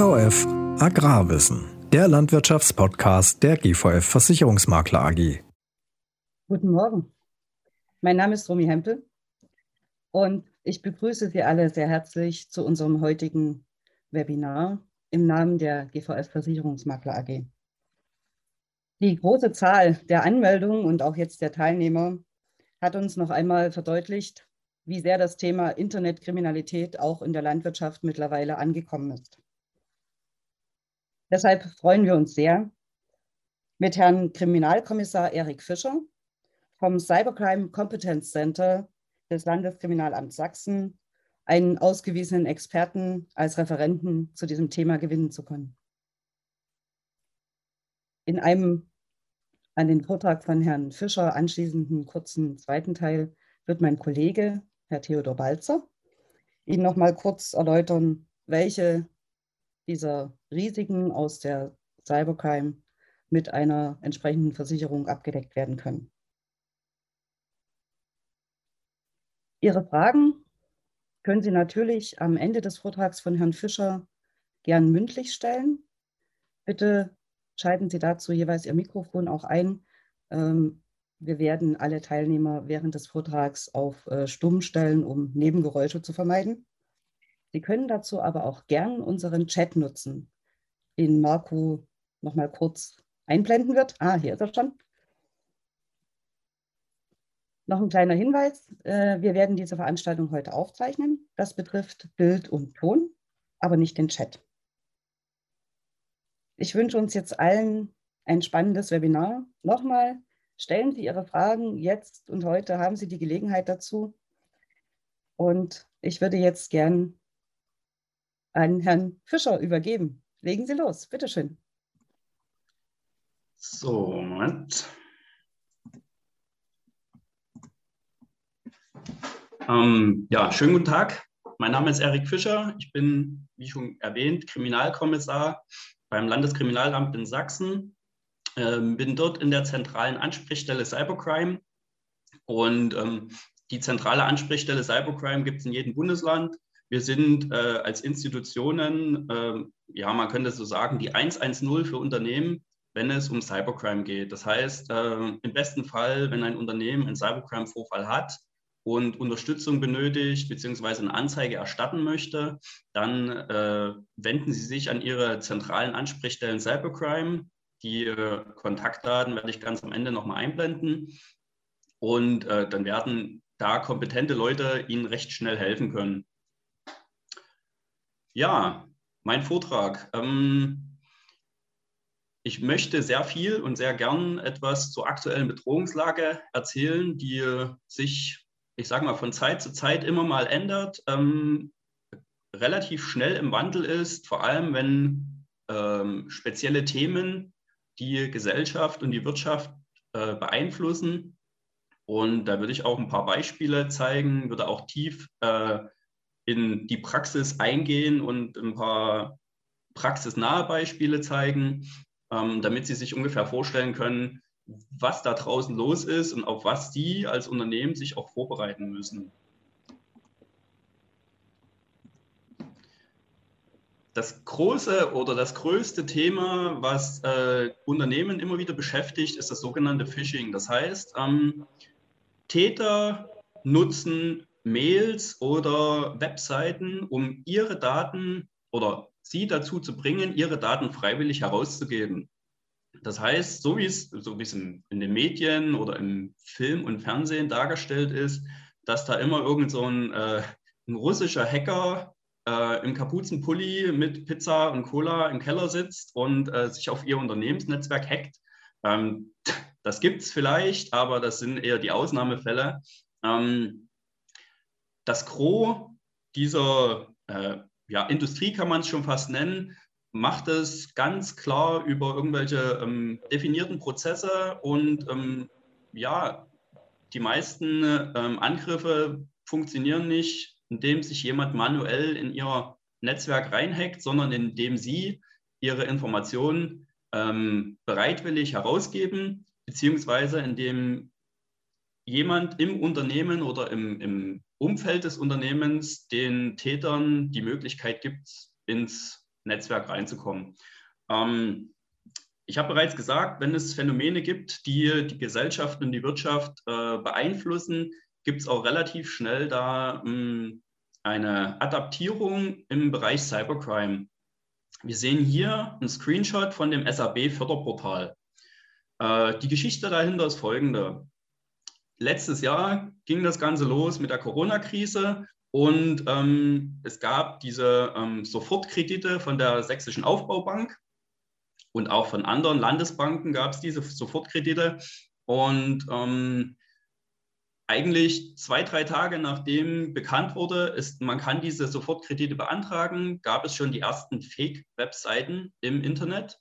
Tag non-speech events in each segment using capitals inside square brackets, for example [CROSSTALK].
GVF Agrarwissen, der Landwirtschaftspodcast der GVF Versicherungsmakler AG. Guten Morgen. Mein Name ist Romy Hempel und ich begrüße Sie alle sehr herzlich zu unserem heutigen Webinar im Namen der GVF Versicherungsmakler AG. Die große Zahl der Anmeldungen und auch jetzt der Teilnehmer hat uns noch einmal verdeutlicht, wie sehr das Thema Internetkriminalität auch in der Landwirtschaft mittlerweile angekommen ist. Deshalb freuen wir uns sehr, mit Herrn Kriminalkommissar Erik Fischer vom Cybercrime Competence Center des Landeskriminalamts Sachsen einen ausgewiesenen Experten als Referenten zu diesem Thema gewinnen zu können. In einem an den Vortrag von Herrn Fischer anschließenden kurzen zweiten Teil wird mein Kollege, Herr Theodor Balzer, Ihnen noch mal kurz erläutern, welche dieser Risiken aus der Cybercrime mit einer entsprechenden Versicherung abgedeckt werden können. Ihre Fragen können Sie natürlich am Ende des Vortrags von Herrn Fischer gern mündlich stellen. Bitte schalten Sie dazu jeweils Ihr Mikrofon auch ein. Ähm, wir werden alle Teilnehmer während des Vortrags auf äh, Stumm stellen, um Nebengeräusche zu vermeiden. Sie können dazu aber auch gern unseren Chat nutzen, den Marco noch mal kurz einblenden wird. Ah, hier ist er schon. Noch ein kleiner Hinweis. Äh, wir werden diese Veranstaltung heute aufzeichnen. Das betrifft Bild und Ton, aber nicht den Chat. Ich wünsche uns jetzt allen ein spannendes Webinar. Nochmal, stellen Sie Ihre Fragen jetzt und heute, haben Sie die Gelegenheit dazu. Und ich würde jetzt gern an Herrn Fischer übergeben. Legen Sie los, bitteschön. So, Moment. Ähm, ja, schönen guten Tag. Mein Name ist Erik Fischer. Ich bin, wie schon erwähnt, Kriminalkommissar beim Landeskriminalamt in Sachsen. Ähm, bin dort in der zentralen Ansprechstelle Cybercrime. Und ähm, die zentrale Ansprechstelle Cybercrime gibt es in jedem Bundesland. Wir sind äh, als Institutionen, äh, ja, man könnte so sagen, die 110 für Unternehmen, wenn es um Cybercrime geht. Das heißt, äh, im besten Fall, wenn ein Unternehmen einen Cybercrime-Vorfall hat, und Unterstützung benötigt beziehungsweise eine Anzeige erstatten möchte, dann äh, wenden Sie sich an Ihre zentralen Ansprechstellen Cybercrime. Die äh, Kontaktdaten werde ich ganz am Ende nochmal einblenden. Und äh, dann werden da kompetente Leute Ihnen recht schnell helfen können. Ja, mein Vortrag. Ähm, ich möchte sehr viel und sehr gern etwas zur aktuellen Bedrohungslage erzählen, die sich ich sage mal, von Zeit zu Zeit immer mal ändert, ähm, relativ schnell im Wandel ist, vor allem wenn ähm, spezielle Themen die Gesellschaft und die Wirtschaft äh, beeinflussen. Und da würde ich auch ein paar Beispiele zeigen, würde auch tief äh, in die Praxis eingehen und ein paar praxisnahe Beispiele zeigen, ähm, damit Sie sich ungefähr vorstellen können, was da draußen los ist und auf was Sie als Unternehmen sich auch vorbereiten müssen. Das große oder das größte Thema, was äh, Unternehmen immer wieder beschäftigt, ist das sogenannte Phishing. Das heißt, ähm, Täter nutzen Mails oder Webseiten, um ihre Daten oder sie dazu zu bringen, ihre Daten freiwillig herauszugeben. Das heißt, so wie es, so wie es in, in, den Medien oder im Film und Fernsehen dargestellt ist, dass da immer irgend so ein, äh, ein russischer Hacker äh, im Kapuzenpulli mit Pizza und Cola im Keller sitzt und äh, sich auf ihr Unternehmensnetzwerk hackt. Ähm, [LAUGHS] das gibt es vielleicht, aber das sind eher die Ausnahmefälle. Ähm, das Gros dieser äh, ja, Industrie kann man es schon fast nennen, macht es ganz klar über irgendwelche ähm, definierten Prozesse und ähm, ja, die meisten ähm, Angriffe funktionieren nicht, indem sich jemand manuell in ihr Netzwerk reinhackt, sondern indem sie ihre Informationen ähm, bereitwillig herausgeben, beziehungsweise indem jemand im Unternehmen oder im, im Umfeld des Unternehmens den Tätern die Möglichkeit gibt, ins Netzwerk reinzukommen. Ähm, ich habe bereits gesagt, wenn es Phänomene gibt, die die Gesellschaft und die Wirtschaft äh, beeinflussen, gibt es auch relativ schnell da mh, hm, eine Adaptierung im Bereich Cybercrime. Wir sehen hier einen Screenshot von dem SAB-Förderportal. Äh, die Geschichte dahinter ist folgende. Letztes Jahr ging das Ganze los mit der Corona-Krise und ähm, es gab diese ähm, Sofortkredite von der Sächsischen Aufbaubank und auch von anderen Landesbanken gab es diese Sofortkredite. Und ähm, eigentlich zwei, drei Tage nachdem bekannt wurde, ist, man kann diese Sofortkredite beantragen, gab es schon die ersten Fake-Webseiten im Internet,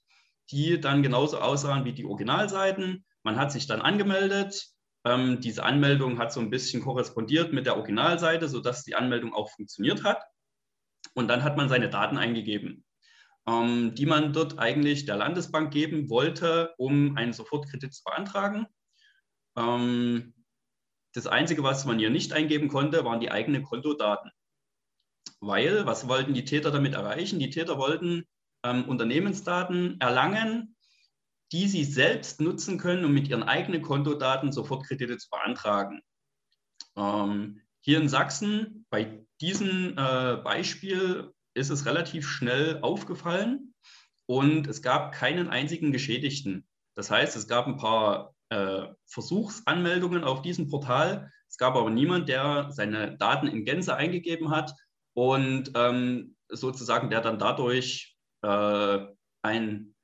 die dann genauso aussahen wie die Originalseiten. Man hat sich dann angemeldet. Ähm, diese Anmeldung hat so ein bisschen korrespondiert mit der Originalseite, sodass die Anmeldung auch funktioniert hat. Und dann hat man seine Daten eingegeben, ähm, die man dort eigentlich der Landesbank geben wollte, um einen Sofortkredit zu beantragen. Ähm, das Einzige, was man hier nicht eingeben konnte, waren die eigenen Kontodaten. Weil, was wollten die Täter damit erreichen? Die Täter wollten ähm, Unternehmensdaten erlangen, die sie selbst nutzen können, um mit ihren eigenen Kontodaten Sofortkredite zu beantragen. Ähm, hier in Sachsen, bei diesem äh, Beispiel, ist es relativ schnell aufgefallen und es gab keinen einzigen Geschädigten. Das heißt, es gab ein paar äh, Versuchsanmeldungen auf diesem Portal. Es gab aber niemand, der seine Daten in Gänze eingegeben hat und ähm, sozusagen der dann dadurch äh, einen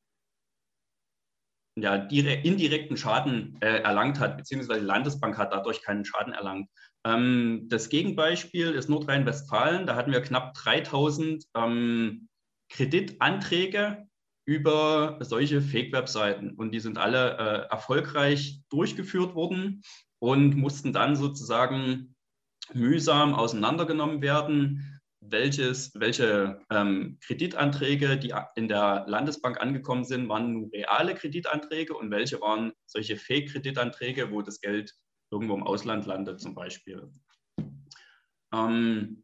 ja, indirekten Schaden äh, erlangt hat, beziehungsweise die Landesbank hat dadurch keinen Schaden erlangt. Ähm, das Gegenbeispiel ist Nordrhein-Westfalen. Da hatten wir knapp 3000 ähm, Kreditanträge über solche Fake-Webseiten. Und die sind alle äh, erfolgreich durchgeführt worden und mussten dann sozusagen mühsam auseinandergenommen werden, welches, welche ähm, Kreditanträge, die in der Landesbank angekommen sind, waren nur reale Kreditanträge und welche waren solche Fake-Kreditanträge, wo das Geld irgendwo im Ausland landet zum Beispiel. Ähm,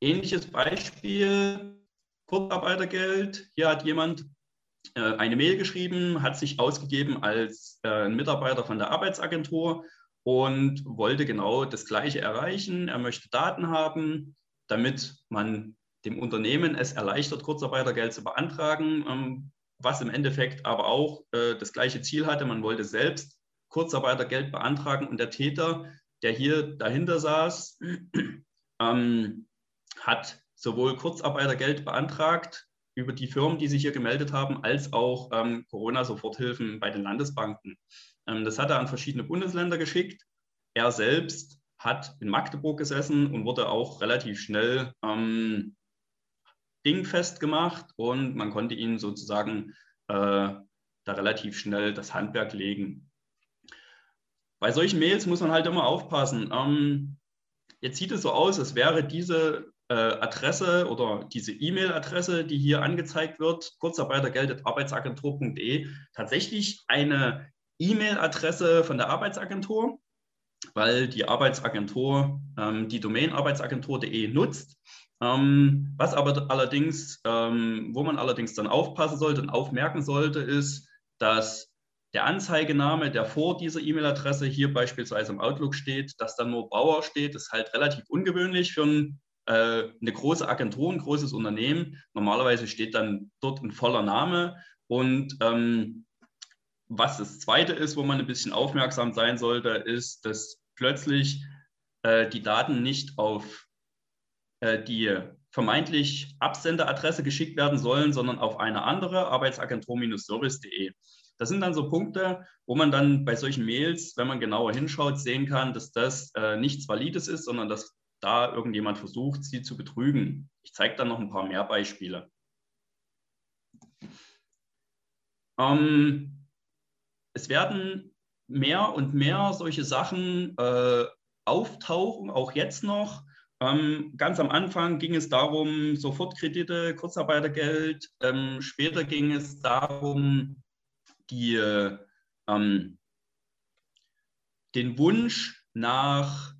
ähnliches Beispiel, Kurzarbeitergeld. Hier hat jemand äh, eine Mail geschrieben, hat sich ausgegeben als äh, Mitarbeiter von der Arbeitsagentur und wollte genau das Gleiche erreichen. Er möchte Daten haben, damit man dem Unternehmen es erleichtert, Kurzarbeitergeld zu beantragen, ähm, was im Endeffekt aber auch äh, das gleiche Ziel hatte. Man wollte selbst Kurzarbeitergeld beantragen und der Täter, der hier dahinter saß, [CLEARS THROAT] ähm, hat sowohl Kurzarbeitergeld beantragt über die Firmen, die sich hier gemeldet haben, als auch ähm, Corona-Soforthilfen bei den Landesbanken. Das hat er an verschiedene Bundesländer geschickt. Er selbst hat in Magdeburg gesessen und wurde auch relativ schnell ähm, dingfest gemacht und man konnte ihn sozusagen äh, da relativ schnell das Handwerk legen. Bei solchen Mails muss man halt immer aufpassen. Ähm, jetzt sieht es so aus, als wäre diese äh, Adresse oder diese E-Mail-Adresse, die hier angezeigt wird, kurzarbeitergeld.arbeitsagentur.de, tatsächlich eine E-Mail-Adresse von der Arbeitsagentur, weil die Arbeitsagentur ähm, die Domain arbeitsagentur.de nutzt. Ähm, was aber allerdings, ähm, wo man allerdings dann aufpassen sollte und aufmerken sollte, ist, dass der Anzeigename, der vor dieser E-Mail-Adresse hier beispielsweise im Outlook steht, dass dann nur Bauer steht, ist halt relativ ungewöhnlich für ein äh, eine große Agentur, ein großes Unternehmen. Normalerweise steht dann dort ein voller Name. Und ähm, was das Zweite ist, wo man ein bisschen aufmerksam sein sollte, ist, dass plötzlich äh, die Daten nicht auf äh, die vermeintlich Absenderadresse geschickt werden sollen, sondern auf eine andere, arbeitsagentur-service.de. Das sind dann so Punkte, wo man dann bei solchen Mails, wenn man genauer hinschaut, sehen kann, dass das äh, nichts Valides ist, sondern dass da irgendjemand versucht, sie zu betrügen. Ich zeige dann noch ein paar mehr Beispiele. Ähm, es werden mehr und mehr solche Sachen äh, auftauchen, auch jetzt noch. Ähm, ganz am Anfang ging es darum, Sofortkredite, Kurzarbeitergeld. Ähm, später ging es darum, die, äh, den Wunsch nach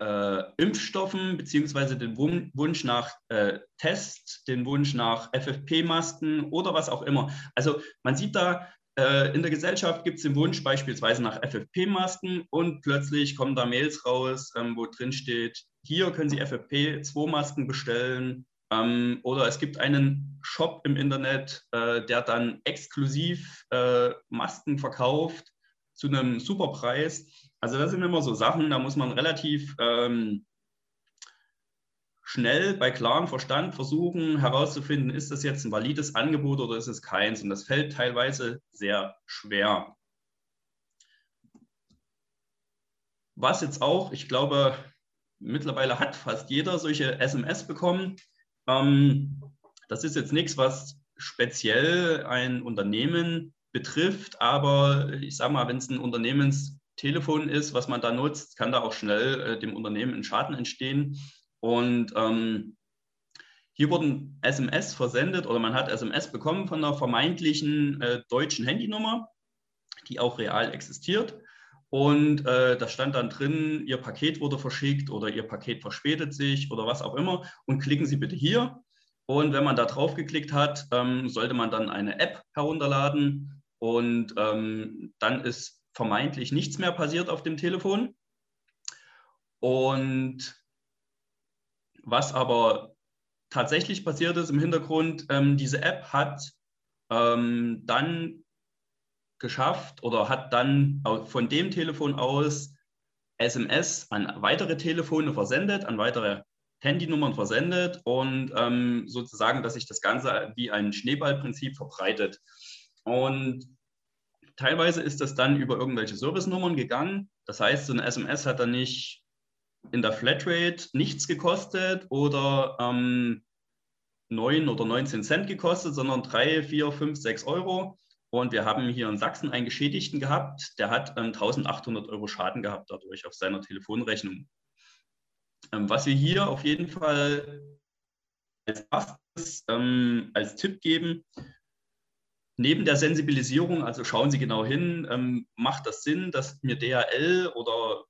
äh, Impfstoffen beziehungsweise den Wunsch nach äh, Test, den Wunsch nach FFP-Masken oder was auch immer. Also man sieht da, in der Gesellschaft gibt es den Wunsch beispielsweise nach FFP-Masken und plötzlich kommen da Mails raus, ähm, wo drin steht, hier können Sie FFP2-Masken bestellen. Ähm, oder es gibt einen Shop im Internet, äh, der dann exklusiv äh, Masken verkauft zu einem super Preis. Also das sind immer so Sachen, da muss man relativ ähm, schnell bei klarem Verstand versuchen herauszufinden, ist das jetzt ein valides Angebot oder ist es keins. Und das fällt teilweise sehr schwer. Was jetzt auch, ich glaube, mittlerweile hat fast jeder solche SMS bekommen. Ähm, das ist jetzt nichts, was speziell ein Unternehmen betrifft, aber ich sage mal, wenn es ein Unternehmenstelefon ist, was man da nutzt, kann da auch schnell äh, dem Unternehmen ein Schaden entstehen. Und ähm, hier wurden SMS versendet oder man hat SMS bekommen von einer vermeintlichen äh, deutschen Handynummer, die auch real existiert. Und äh, da stand dann drin, Ihr Paket wurde verschickt oder Ihr Paket verspätet sich oder was auch immer. Und klicken Sie bitte hier. Und wenn man da drauf geklickt hat, ähm, sollte man dann eine App herunterladen und ähm, dann ist vermeintlich nichts mehr passiert auf dem Telefon. Und was aber tatsächlich passiert ist im Hintergrund, ähm, diese App hat ähm, dann geschafft oder hat dann von dem Telefon aus SMS an weitere Telefone versendet, an weitere Handynummern versendet und ähm, sozusagen, dass sich das Ganze wie ein Schneeballprinzip verbreitet. Und teilweise ist das dann über irgendwelche Servicenummern gegangen. Das heißt, so eine SMS hat dann nicht in der Flatrate nichts gekostet oder ähm, 9 oder 19 Cent gekostet, sondern 3, 4, 5, 6 Euro. Und wir haben hier in Sachsen einen Geschädigten gehabt, der hat ähm, 1800 Euro Schaden gehabt dadurch auf seiner Telefonrechnung. Ähm, was wir hier auf jeden Fall als erstes ähm, als Tipp geben, Neben der Sensibilisierung, also schauen Sie genau hin, ähm, macht das Sinn, dass mir DHL oder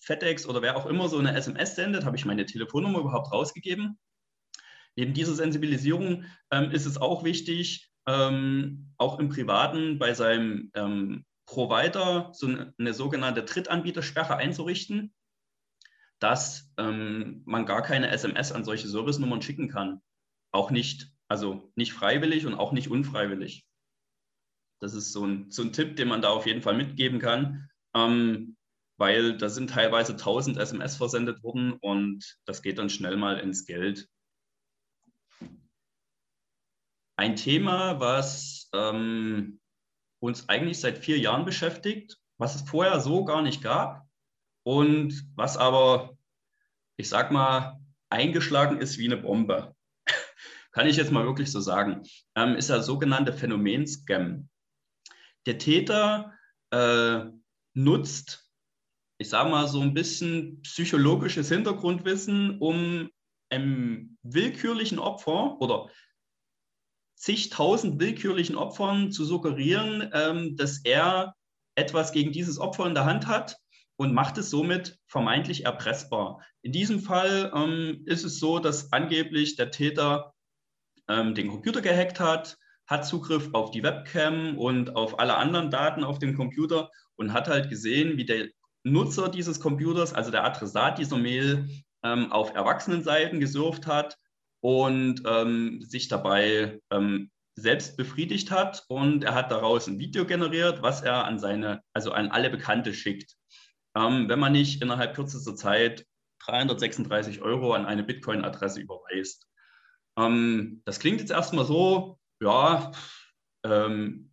FedEx oder wer auch immer so eine SMS sendet, habe ich meine Telefonnummer überhaupt rausgegeben. Neben dieser Sensibilisierung ähm, ist es auch wichtig, ähm, auch im Privaten bei seinem ähm, Provider so eine, eine, sogenannte Drittanbietersperre einzurichten, dass ähm, man gar keine SMS an solche Servicenummern schicken kann. Auch nicht, also nicht freiwillig und auch nicht unfreiwillig. Das ist so ein, so ein Tipp, den man da auf jeden Fall mitgeben kann, ähm, weil da sind teilweise 1000 SMS versendet worden und das geht dann schnell mal ins Geld. Ein Thema, was ähm, uns eigentlich seit vier Jahren beschäftigt, was es vorher so gar nicht gab und was aber, ich sag mal, eingeschlagen ist wie eine Bombe. [LAUGHS] Kann ich jetzt mal wirklich so sagen, ähm, ist der sogenannte Phänomen-Scam der Täter äh, nutzt, ich sage mal, so ein bisschen psychologisches Hintergrundwissen, um einem willkürlichen Opfer oder zigtausend willkürlichen Opfern zu suggerieren, ähm, dass er etwas gegen dieses Opfer in der Hand hat und macht es somit vermeintlich erpressbar. In diesem Fall ähm, ist es so, dass angeblich der Täter ähm, den Computer gehackt hat, hat Zugriff auf die Webcam und auf alle anderen Daten auf dem Computer und hat halt gesehen, wie der Nutzer dieses Computers, also der Adressat dieser Mail, ähm, auf Erwachsenenseiten gesurft hat und ähm, sich dabei ähm, selbst befriedigt hat. Und er hat daraus ein Video generiert, was er an seine, also an alle Bekannte schickt. Ähm, wenn man nicht innerhalb kürzester Zeit 336 Euro an eine Bitcoin-Adresse überweist. Ähm, das klingt jetzt erstmal so, ja, ähm,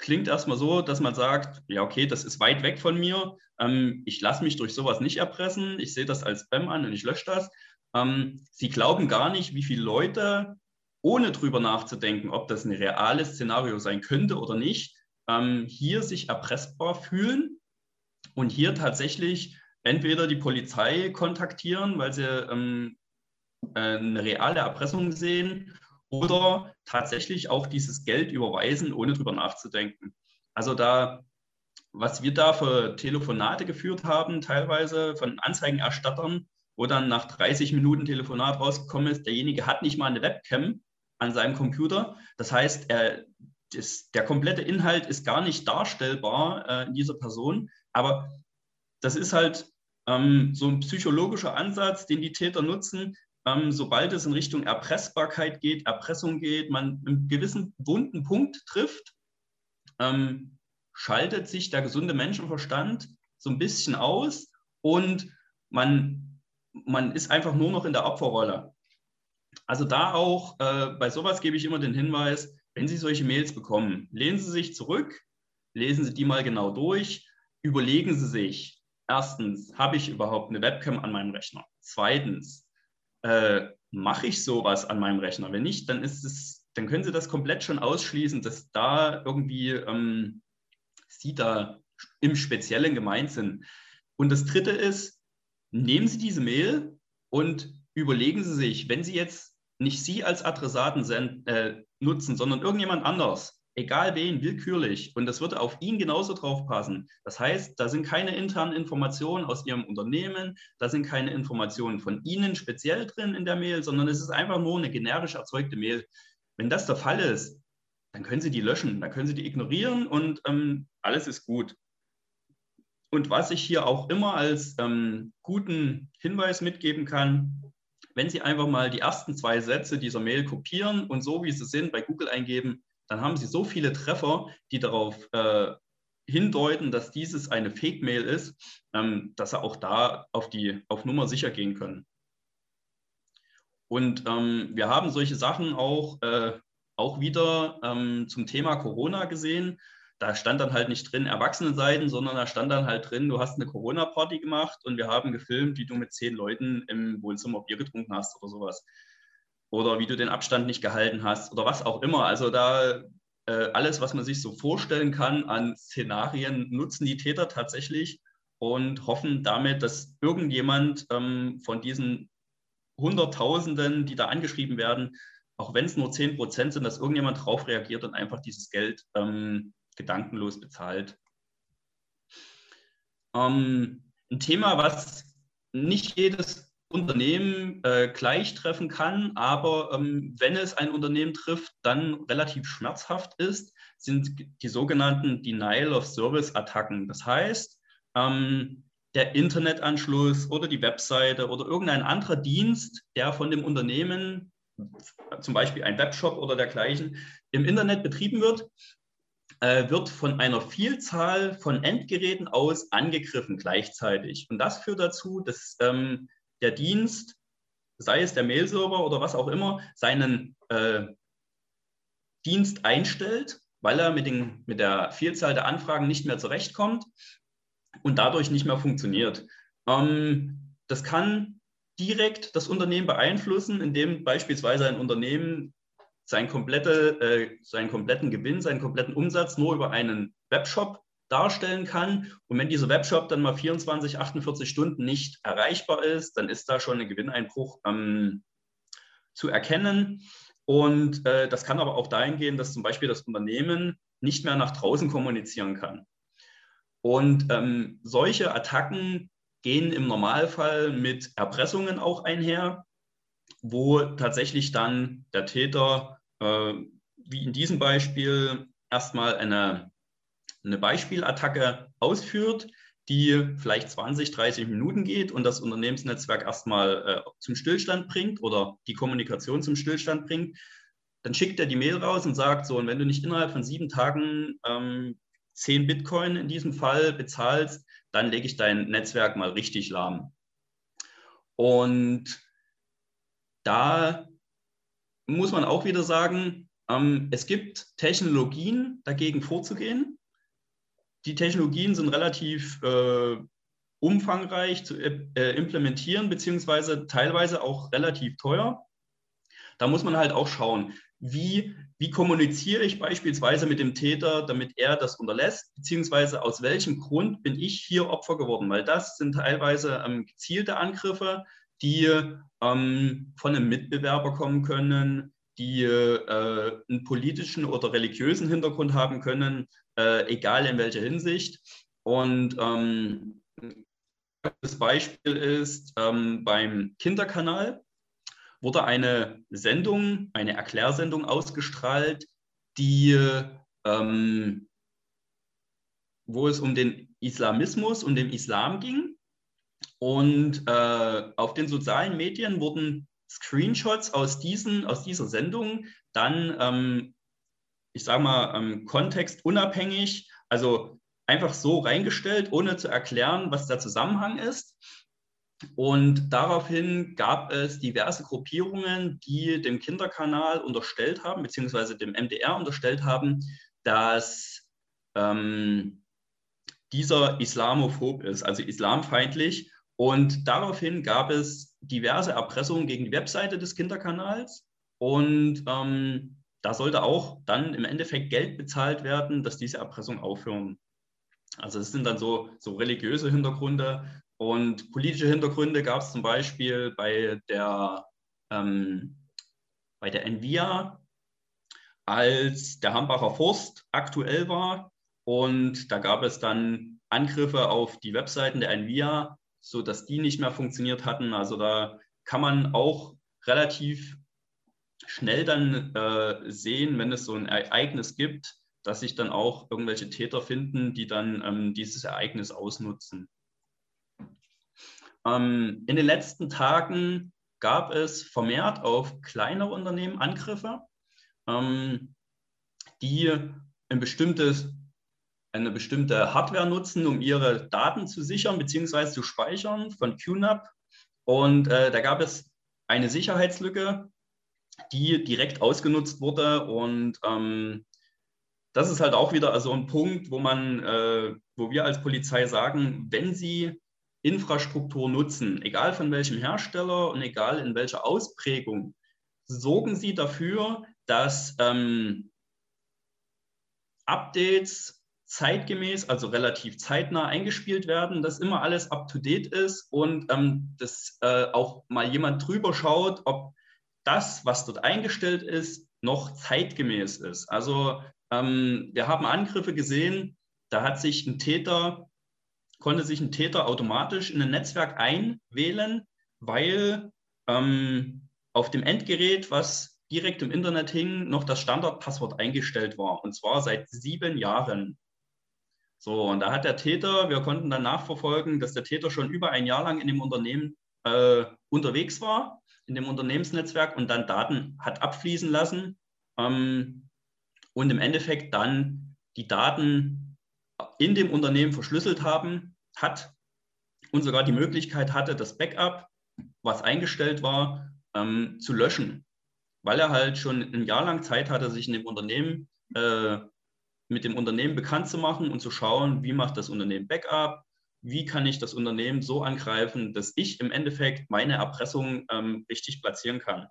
klingt erstmal so, dass man sagt, ja, okay, das ist weit weg von mir. Ähm, ich lasse mich durch sowas nicht erpressen. Ich sehe das als Spam an und ich lösche das. Ähm, Sie glauben gar nicht, wie viele Leute, ohne drüber nachzudenken, ob das ein reales Szenario sein könnte oder nicht, ähm, hier sich erpressbar fühlen und hier tatsächlich entweder die Polizei kontaktieren, weil sie ähm, äh, eine reale Erpressung sehen oder tatsächlich auch dieses Geld überweisen, ohne drüber nachzudenken. Also da was wir da für Telefonate geführt haben, teilweise von Anzeigenerstattern, wo dann nach 30 Minuten Telefonat rausgekommen ist, derjenige hat nicht mal eine Webcam an seinem Computer. Das heißt, er, das, der komplette Inhalt ist gar nicht darstellbar äh, in dieser Person. Aber das ist halt ähm, so ein psychologischer Ansatz, den die Täter nutzen. Ähm, sobald es in Richtung Erpressbarkeit geht, Erpressung geht, man einen gewissen wunden Punkt trifft, ähm, schaltet sich der gesunde Menschenverstand so ein bisschen aus und man, man ist einfach nur noch in der Opferrolle. Also da auch, äh, bei sowas gebe ich immer den Hinweis, wenn Sie solche Mails bekommen, lehnen Sie sich zurück, lesen Sie die mal genau durch, überlegen Sie sich, erstens, habe ich überhaupt eine Webcam an meinem Rechner? Zweitens, äh, mache ich sowas an meinem Rechner? Wenn nicht, dann ist es, dann können Sie das komplett schon ausschließen, dass da irgendwie ähm, Sie da im Speziellen gemeint sind. Und das Dritte ist, nehmen Sie diese Mail und überlegen Sie sich, wenn Sie jetzt nicht Sie als Adressaten send, äh, nutzen, sondern irgendjemand anders, egal wen, willkürlich. Und das würde auf ihn genauso drauf passen. Das heißt, da sind keine internen Informationen aus Ihrem Unternehmen, da sind keine Informationen von Ihnen speziell drin in der Mail, sondern es ist einfach nur eine generisch erzeugte Mail. Wenn das der Fall ist, dann können Sie die löschen, dann können Sie die ignorieren und ähm, alles ist gut. Und was ich hier auch immer als ähm, guten Hinweis mitgeben kann, wenn Sie einfach mal die ersten zwei Sätze dieser Mail kopieren und so wie sie sind bei Google eingeben, dann haben Sie so viele Treffer, die darauf äh, hindeuten, dass dieses eine Fake-Mail ist, ähm, dass Sie auch da auf die auf Nummer sicher gehen können. Und ähm, wir haben solche Sachen auch, äh, auch wieder ähm, zum Thema Corona gesehen. Da stand dann halt nicht drin Erwachsenenseiten, sondern da stand dann halt drin, du hast eine Corona-Party gemacht und wir haben gefilmt, wie du mit zehn Leuten im Wohnzimmer Bier getrunken hast oder sowas oder wie du den Abstand nicht gehalten hast oder was auch immer. Also da äh, alles, was man sich so vorstellen kann an Szenarien, nutzen die Täter tatsächlich und hoffen damit, dass irgendjemand ähm, von diesen Hunderttausenden, die da angeschrieben werden, auch wenn es nur 10 Prozent sind, dass irgendjemand drauf reagiert und einfach dieses Geld ähm, gedankenlos bezahlt. Ähm, ein Thema, was nicht jedes Unternehmen äh, gleich treffen kann, aber ähm, wenn es ein Unternehmen trifft, dann relativ schmerzhaft ist, sind die sogenannten Denial of Service Attacken. Das heißt, ähm, der Internetanschluss oder die Webseite oder irgendein anderer Dienst, der von dem Unternehmen, zum Beispiel ein Webshop oder dergleichen, im Internet betrieben wird, äh, wird von einer Vielzahl von Endgeräten aus angegriffen gleichzeitig. Und das führt dazu, dass ähm, der Dienst, sei es der Mail-Server oder was auch immer, seinen äh, Dienst einstellt, weil er mit, den, mit der Vielzahl der Anfragen nicht mehr zurechtkommt und dadurch nicht mehr funktioniert. Ähm, das kann direkt das Unternehmen beeinflussen, indem beispielsweise ein Unternehmen sein komplette, äh, seinen kompletten Gewinn, seinen kompletten Umsatz nur über einen Webshop darstellen kann. Und wenn dieser Webshop dann mal 24, 48 Stunden nicht erreichbar ist, dann ist da schon ein Gewinneinbruch ähm, zu erkennen. Und äh, das kann aber auch dahin gehen, dass zum Beispiel das Unternehmen nicht mehr nach draußen kommunizieren kann. Und ähm, solche Attacken gehen im Normalfall mit Erpressungen auch einher, wo tatsächlich dann der Täter, äh, wie in diesem Beispiel, erstmal eine eine Beispielattacke ausführt, die vielleicht 20, 30 Minuten geht und das Unternehmensnetzwerk erstmal äh, zum Stillstand bringt oder die Kommunikation zum Stillstand bringt, dann schickt er die Mail raus und sagt so, und wenn du nicht innerhalb von sieben Tagen ähm, 10 Bitcoin in diesem Fall bezahlst, dann lege ich dein Netzwerk mal richtig lahm. Und da muss man auch wieder sagen, ähm, es gibt Technologien, dagegen vorzugehen die Technologien sind relativ äh, umfangreich zu äh, implementieren, beziehungsweise teilweise auch relativ teuer. Da muss man halt auch schauen, wie, wie kommuniziere ich beispielsweise mit dem Täter, damit er das unterlässt, beziehungsweise aus welchem Grund bin ich hier Opfer geworden, weil das sind teilweise ähm, gezielte Angriffe, die ähm, von einem Mitbewerber kommen können, die äh, einen politischen oder religiösen Hintergrund haben können. Äh, egal in welcher Hinsicht. Und ähm, das Beispiel ist ähm, beim Kinderkanal wurde eine Sendung, eine Erklärsendung ausgestrahlt, die, ähm, wo es um den Islamismus und den Islam ging. Und äh, auf den sozialen Medien wurden Screenshots aus, diesen, aus dieser Sendung dann, ähm, ich sage mal, ähm, kontextunabhängig, also einfach so reingestellt, ohne zu erklären, was der Zusammenhang ist. Und daraufhin gab es diverse Gruppierungen, die dem Kinderkanal unterstellt haben, beziehungsweise dem MDR unterstellt haben, dass ähm, dieser islamophob ist, also islamfeindlich. Und daraufhin gab es diverse Erpressungen gegen die Webseite des Kinderkanals. Und ähm, da sollte auch dann im Endeffekt Geld bezahlt werden, dass diese Erpressungen aufhören. Also es sind dann so, so religiöse Hintergründe und politische Hintergründe gab es zum Beispiel bei der, ähm, bei der Envia, als der Hambacher Forst aktuell war. Und da gab es dann Angriffe auf die Webseiten der Envia, sodass die nicht mehr funktioniert hatten. Also da kann man auch relativ schnell dann äh, sehen, wenn es so ein Ereignis gibt, dass sich dann auch irgendwelche Täter finden, die dann ähm, dieses Ereignis ausnutzen. Ähm, in den letzten Tagen gab es vermehrt auf kleinere Unternehmen Angriffe, ähm, die ein bestimmtes, eine bestimmte Hardware nutzen, um ihre Daten zu sichern bzw. zu speichern von QNAP. Und äh, da gab es eine Sicherheitslücke, die direkt ausgenutzt wurde. Und ähm, das ist halt auch wieder also ein Punkt, wo man, äh, wo wir als Polizei sagen, wenn Sie Infrastruktur nutzen, egal von welchem Hersteller und egal in welcher Ausprägung, sorgen Sie dafür, dass ähm, Updates zeitgemäß, also relativ zeitnah eingespielt werden, dass immer alles up-to-date ist und ähm, dass äh, auch mal jemand drüber schaut, ob das, was dort eingestellt ist, noch zeitgemäß ist. Also ähm, wir haben Angriffe gesehen, da hat sich ein Täter, konnte sich ein Täter automatisch in ein Netzwerk einwählen, weil ähm, auf dem Endgerät, was direkt im Internet hing, noch das Standardpasswort eingestellt war. Und zwar seit sieben Jahren. So, und da hat der Täter, wir konnten dann nachverfolgen, dass der Täter schon über ein Jahr lang in dem Unternehmen äh, unterwegs war, in dem Unternehmensnetzwerk und dann Daten hat abfließen lassen. Ähm, und im Endeffekt dann die Daten in dem Unternehmen verschlüsselt haben, hat und sogar die Möglichkeit hatte, das Backup, was eingestellt war, ähm, zu löschen, weil er halt schon ein Jahr lang Zeit hatte, sich in dem Unternehmen äh, mit dem Unternehmen bekannt zu machen und zu schauen, wie macht das Unternehmen Backup, wie kann ich das Unternehmen so angreifen, dass ich im Endeffekt meine Erpressung ähm, richtig platzieren kann.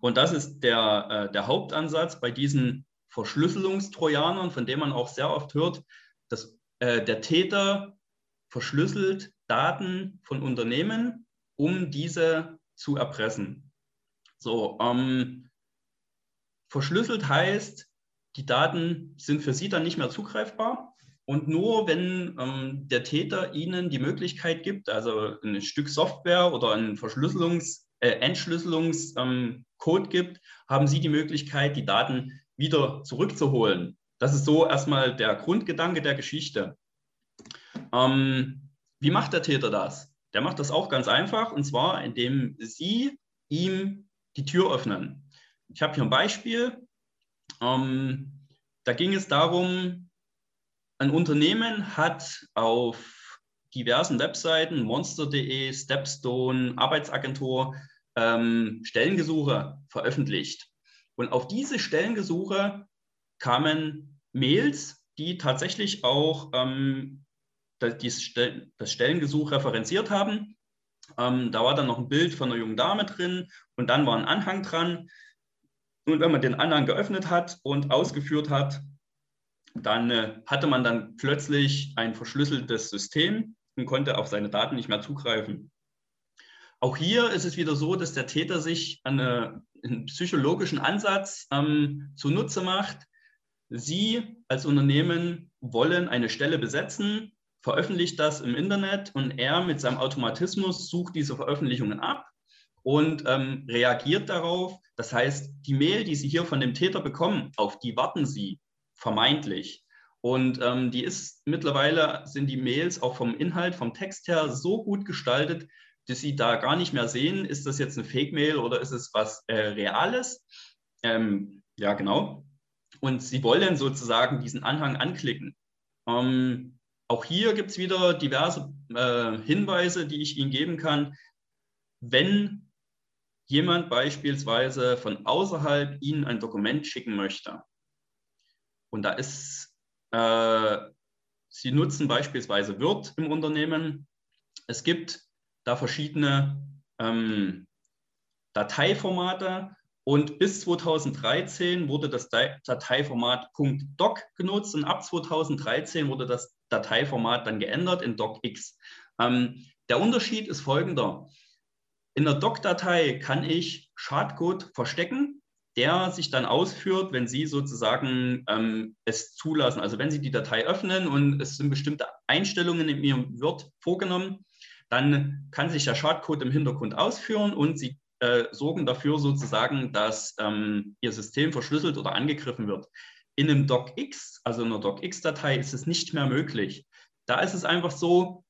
Und das ist der, äh, der Hauptansatz bei diesen Verschlüsselungstrojanern, von denen man auch sehr oft hört, dass äh, der Täter verschlüsselt Daten von Unternehmen, um diese zu erpressen. So, ähm, verschlüsselt heißt, die Daten sind für Sie dann nicht mehr zugreifbar. Und nur wenn ähm, der Täter Ihnen die Möglichkeit gibt, also ein Stück Software oder ein Verschlüsselungs-, äh, Entschlüsselungs, ähm, gibt, haben Sie die Möglichkeit, die Daten wieder zurückzuholen. Das ist so erstmal der Grundgedanke der Geschichte. Ähm, wie macht der Täter das? Der macht das auch ganz einfach und zwar, indem Sie ihm die Tür öffnen. Ich habe hier ein Beispiel. Ähm, da ging es darum, ein Unternehmen hat auf diversen Webseiten, monster.de, Stepstone, Arbeitsagentur, ähm, Stellengesuche veröffentlicht. Und auf diese Stellengesuche kamen Mails, die tatsächlich auch ähm, das, das Stellengesuch referenziert haben. Ähm, da war dann noch ein Bild von einer jungen Dame drin und dann war ein Anhang dran. Und wenn man den Anhang geöffnet hat und ausgeführt hat, dann äh, hatte man dann plötzlich ein verschlüsseltes System und konnte auf seine Daten nicht mehr zugreifen. Auch hier ist es wieder so, dass der Täter sich eine, einen psychologischen Ansatz ähm, zunutze macht. Sie als Unternehmen wollen eine Stelle besetzen, veröffentlicht das im Internet und er mit seinem Automatismus sucht diese Veröffentlichungen ab und ähm, reagiert darauf. Das heißt, die Mail, die Sie hier von dem Täter bekommen, auf die warten Sie vermeintlich. Und ähm, die ist mittlerweile sind die Mails auch vom Inhalt, vom Text her so gut gestaltet, dass Sie da gar nicht mehr sehen, ist das jetzt eine Fake-Mail oder ist es was äh, Reales? Ähm, ja, genau. Und Sie wollen sozusagen diesen Anhang anklicken. Ähm, auch hier gibt es wieder diverse äh, Hinweise, die ich Ihnen geben kann. Wenn jemand beispielsweise von außerhalb Ihnen ein Dokument schicken möchte. Und da ist, äh, Sie nutzen beispielsweise Word im Unternehmen. Es gibt da verschiedene ähm, Dateiformate und bis 2013 wurde das Dateiformat .doc genutzt und ab 2013 wurde das Dateiformat dann geändert in docx. Ähm, der Unterschied ist folgender. In der Doc-Datei kann ich Schadcode verstecken, der sich dann ausführt, wenn Sie sozusagen ähm, es zulassen. Also wenn Sie die Datei öffnen und es sind bestimmte Einstellungen in Ihrem Word vorgenommen, dann kann sich der Schadcode im Hintergrund ausführen und Sie äh, sorgen dafür sozusagen, dass ähm, Ihr System verschlüsselt oder angegriffen wird. In einem DocX, also in einer DocX-Datei, ist es nicht mehr möglich. Da ist es einfach so,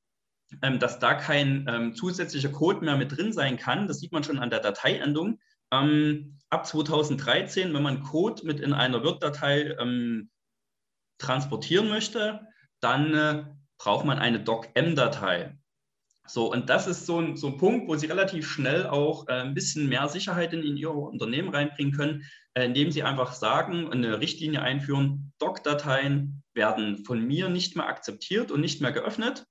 ähm, dass da kein ähm, zusätzlicher Code mehr mit drin sein kann. Das sieht man schon an der Dateiendung. Ähm, ab 2013, wenn man Code mit in einer Word-Datei ähm, transportieren möchte, dann äh, braucht man eine docm-Datei. So, und das ist so ein, so ein Punkt, wo Sie relativ schnell auch äh, ein bisschen mehr Sicherheit in, in Ihr Unternehmen reinbringen können, äh, indem Sie einfach sagen, eine Richtlinie einführen, Doc-Dateien werden von mir nicht mehr akzeptiert und nicht mehr geöffnet.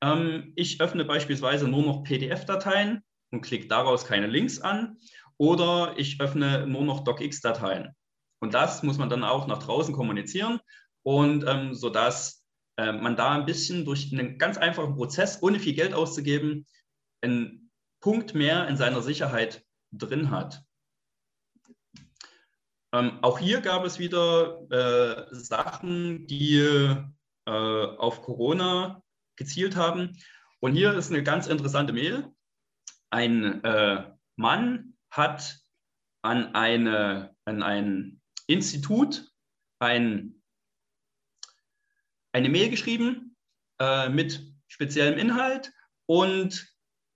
Ähm, ich öffne beispielsweise nur noch PDF-Dateien und klicke daraus keine Links an oder ich öffne nur noch DocX-Dateien. Und das muss man dann auch nach draußen kommunizieren und ähm, sodass äh, man da ein bisschen durch einen ganz einfachen Prozess, ohne viel Geld auszugeben, einen Punkt mehr in seiner Sicherheit drin hat. Ähm, auch hier gab es wieder äh, Sachen, die äh, auf Corona gezielt haben. Und hier ist eine ganz interessante Mail. Ein äh, Mann hat an, eine, an ein Institut ein, eine Mail geschrieben äh, mit speziellem Inhalt und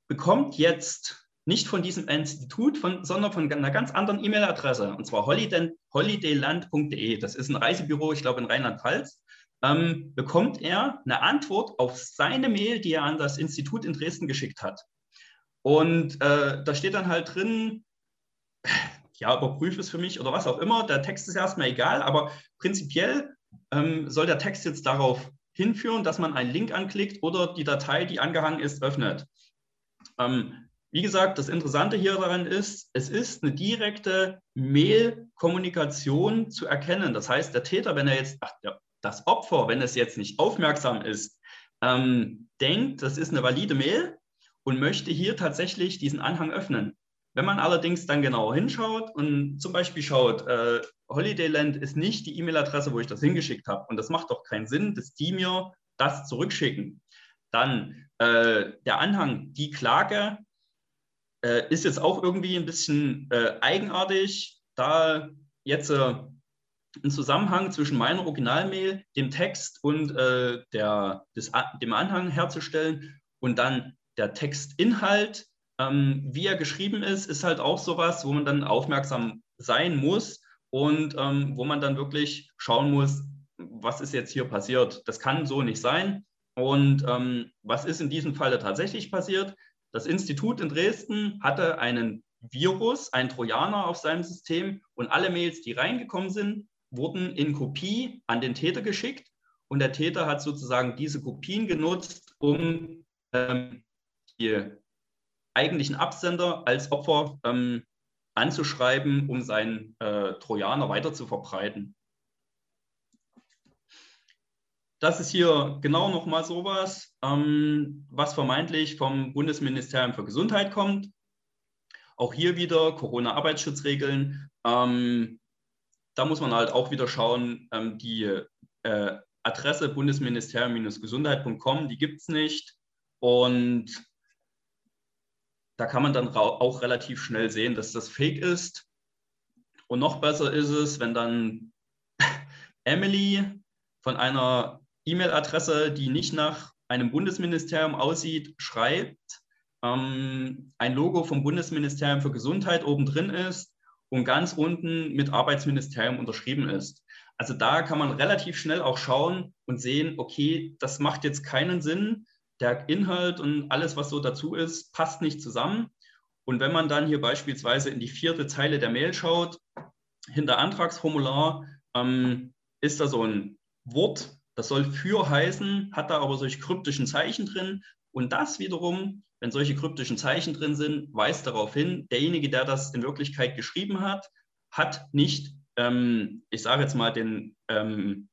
bekommt jetzt nicht von diesem Institut, von, sondern von einer ganz anderen E-Mail-Adresse, und zwar holidayland.de. Das ist ein Reisebüro, ich glaube in Rheinland-Pfalz ähm, bekommt er eine Antwort auf seine Mail, die er an das Institut in Dresden geschickt hat. Und äh, da steht dann halt drin, ja, überprüfe es für mich oder was auch immer. Der Text ist erstmal egal, aber prinzipiell ähm, soll der Text jetzt darauf hinführen, dass man einen Link anklickt oder die Datei, die angehangen ist, öffnet. Ähm, wie gesagt, das Interessante hier daran ist, es ist eine direkte Mail-Kommunikation zu erkennen. Das heißt, der Täter, wenn er jetzt, ach, der das Opfer, wenn es jetzt nicht aufmerksam ist, ähm, denkt, das ist eine valide Mail und möchte hier tatsächlich diesen Anhang öffnen. Wenn man allerdings dann genauer hinschaut und zum Beispiel schaut, äh, Holidayland ist nicht die E-Mail-Adresse, wo ich das hingeschickt habe und das macht doch keinen Sinn, dass die mir das zurückschicken. Dann äh, der Anhang, die Klage, äh, ist jetzt auch irgendwie ein bisschen äh, eigenartig, da jetzt äh, einen Zusammenhang zwischen meiner Originalmail, dem Text und äh, der, des, dem Anhang herzustellen und dann der Textinhalt, ähm, wie er geschrieben ist, ist halt auch sowas, wo man dann aufmerksam sein muss und ähm, wo man dann wirklich schauen muss, was ist jetzt hier passiert. Das kann so nicht sein. Und ähm, was ist in diesem Falle tatsächlich passiert? Das Institut in Dresden hatte einen Virus, einen Trojaner auf seinem System und alle Mails, die reingekommen sind, wurden in Kopie an den Täter geschickt und der Täter hat sozusagen diese Kopien genutzt, um ähm, die eigentlichen Absender als Opfer ähm, anzuschreiben, um seinen äh, Trojaner weiter zu verbreiten. Das ist hier genau nochmal sowas, ähm, was vermeintlich vom Bundesministerium für Gesundheit kommt. Auch hier wieder Corona-Arbeitsschutzregeln. Ähm, da muss man halt auch wieder schauen, ähm, die äh, Adresse bundesministerium-gesundheit.com, die gibt es nicht. Und da kann man dann auch relativ schnell sehen, dass das fake ist. Und noch besser ist es, wenn dann [LAUGHS] Emily von einer E-Mail-Adresse, die nicht nach einem Bundesministerium aussieht, schreibt, ähm, ein Logo vom Bundesministerium für Gesundheit oben drin ist und ganz unten mit Arbeitsministerium unterschrieben ist. Also da kann man relativ schnell auch schauen und sehen, okay, das macht jetzt keinen Sinn. Der Inhalt und alles, was so dazu ist, passt nicht zusammen. Und wenn man dann hier beispielsweise in die vierte Zeile der Mail schaut, hinter Antragsformular ähm, ist da so ein Wort, das soll für heißen, hat da aber solche kryptischen Zeichen drin. Und das wiederum, wenn solche kryptischen Zeichen drin sind, weist darauf hin, derjenige, der das in Wirklichkeit geschrieben hat, hat nicht, ähm, ich sage jetzt mal, den ähm,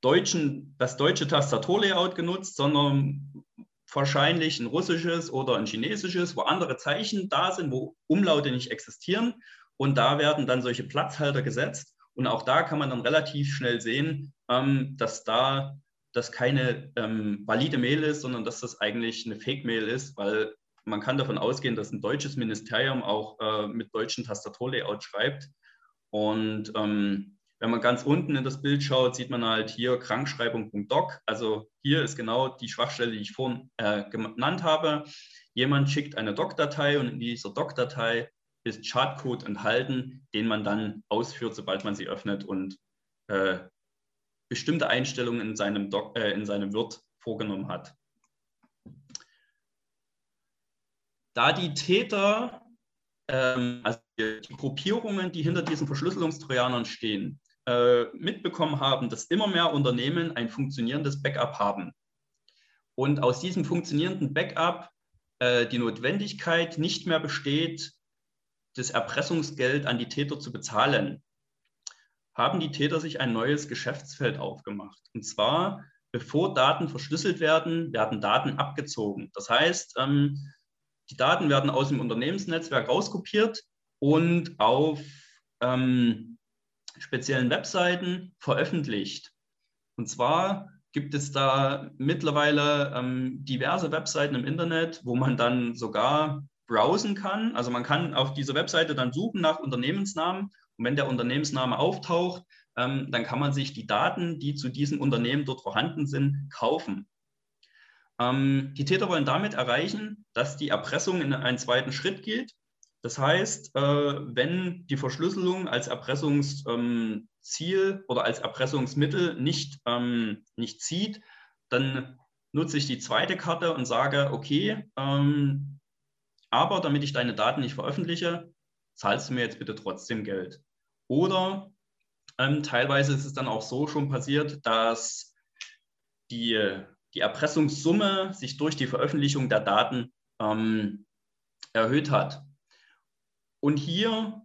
deutschen, das deutsche Tastaturlayout genutzt, sondern wahrscheinlich ein russisches oder ein chinesisches, wo andere Zeichen da sind, wo Umlaute nicht existieren. Und da werden dann solche Platzhalter gesetzt. Und auch da kann man dann relativ schnell sehen, ähm, dass da das keine ähm, valide Mail ist, sondern dass das eigentlich eine Fake-Mail ist, weil man kann davon ausgehen, dass ein deutsches Ministerium auch äh, mit deutschen Tastaturlayout schreibt. Und ähm, wenn man ganz unten in das Bild schaut, sieht man halt hier Krankschreibung.doc. Also hier ist genau die Schwachstelle, die ich vorhin äh, genannt habe. Jemand schickt eine Doc-Datei und in dieser Doc-Datei ist Chartcode enthalten, den man dann ausführt, sobald man sie öffnet und äh, bestimmte Einstellungen in seinem, Doc, äh, in seinem Wirt vorgenommen hat. Da die Täter, ähm, also die, Gruppierungen, die hinter diesen Verschlüsselungstrojanern stehen, äh, mitbekommen haben, dass immer mehr Unternehmen ein funktionierendes Backup haben. Und aus diesem funktionierenden Backup äh, die Notwendigkeit nicht mehr besteht, das Erpressungsgeld an die Täter zu bezahlen haben die Täter sich ein neues Geschäftsfeld aufgemacht. Und zwar, bevor Daten verschlüsselt werden, werden Daten abgezogen. Das heißt, ähm, die Daten werden aus dem Unternehmensnetzwerk rauskopiert und auf ähm, speziellen Webseiten veröffentlicht. Und zwar gibt es da mittlerweile ähm, diverse Webseiten im Internet, wo man dann sogar browsen kann. Also man kann auf dieser Webseite dann suchen nach Unternehmensnamen und wenn der Unternehmensname auftaucht, ähm, dann kann man sich die Daten, die zu diesem Unternehmen dort vorhanden sind, kaufen. Ähm, die Täter wollen damit erreichen, dass die Erpressung in einen zweiten Schritt geht. Das heißt, äh, wenn die Verschlüsselung als Erpressungsziel ähm, oder als Erpressungsmittel nicht, ähm, nicht zieht, dann nutze ich die zweite Karte und sage, okay, ähm, aber damit ich deine Daten nicht veröffentliche, zahlst du mir jetzt bitte trotzdem Geld. Oder teilweise ist es dann auch so schon passiert, dass die, die Erpressungssumme sich durch die Veröffentlichung der Daten erhöht hat. Und hier,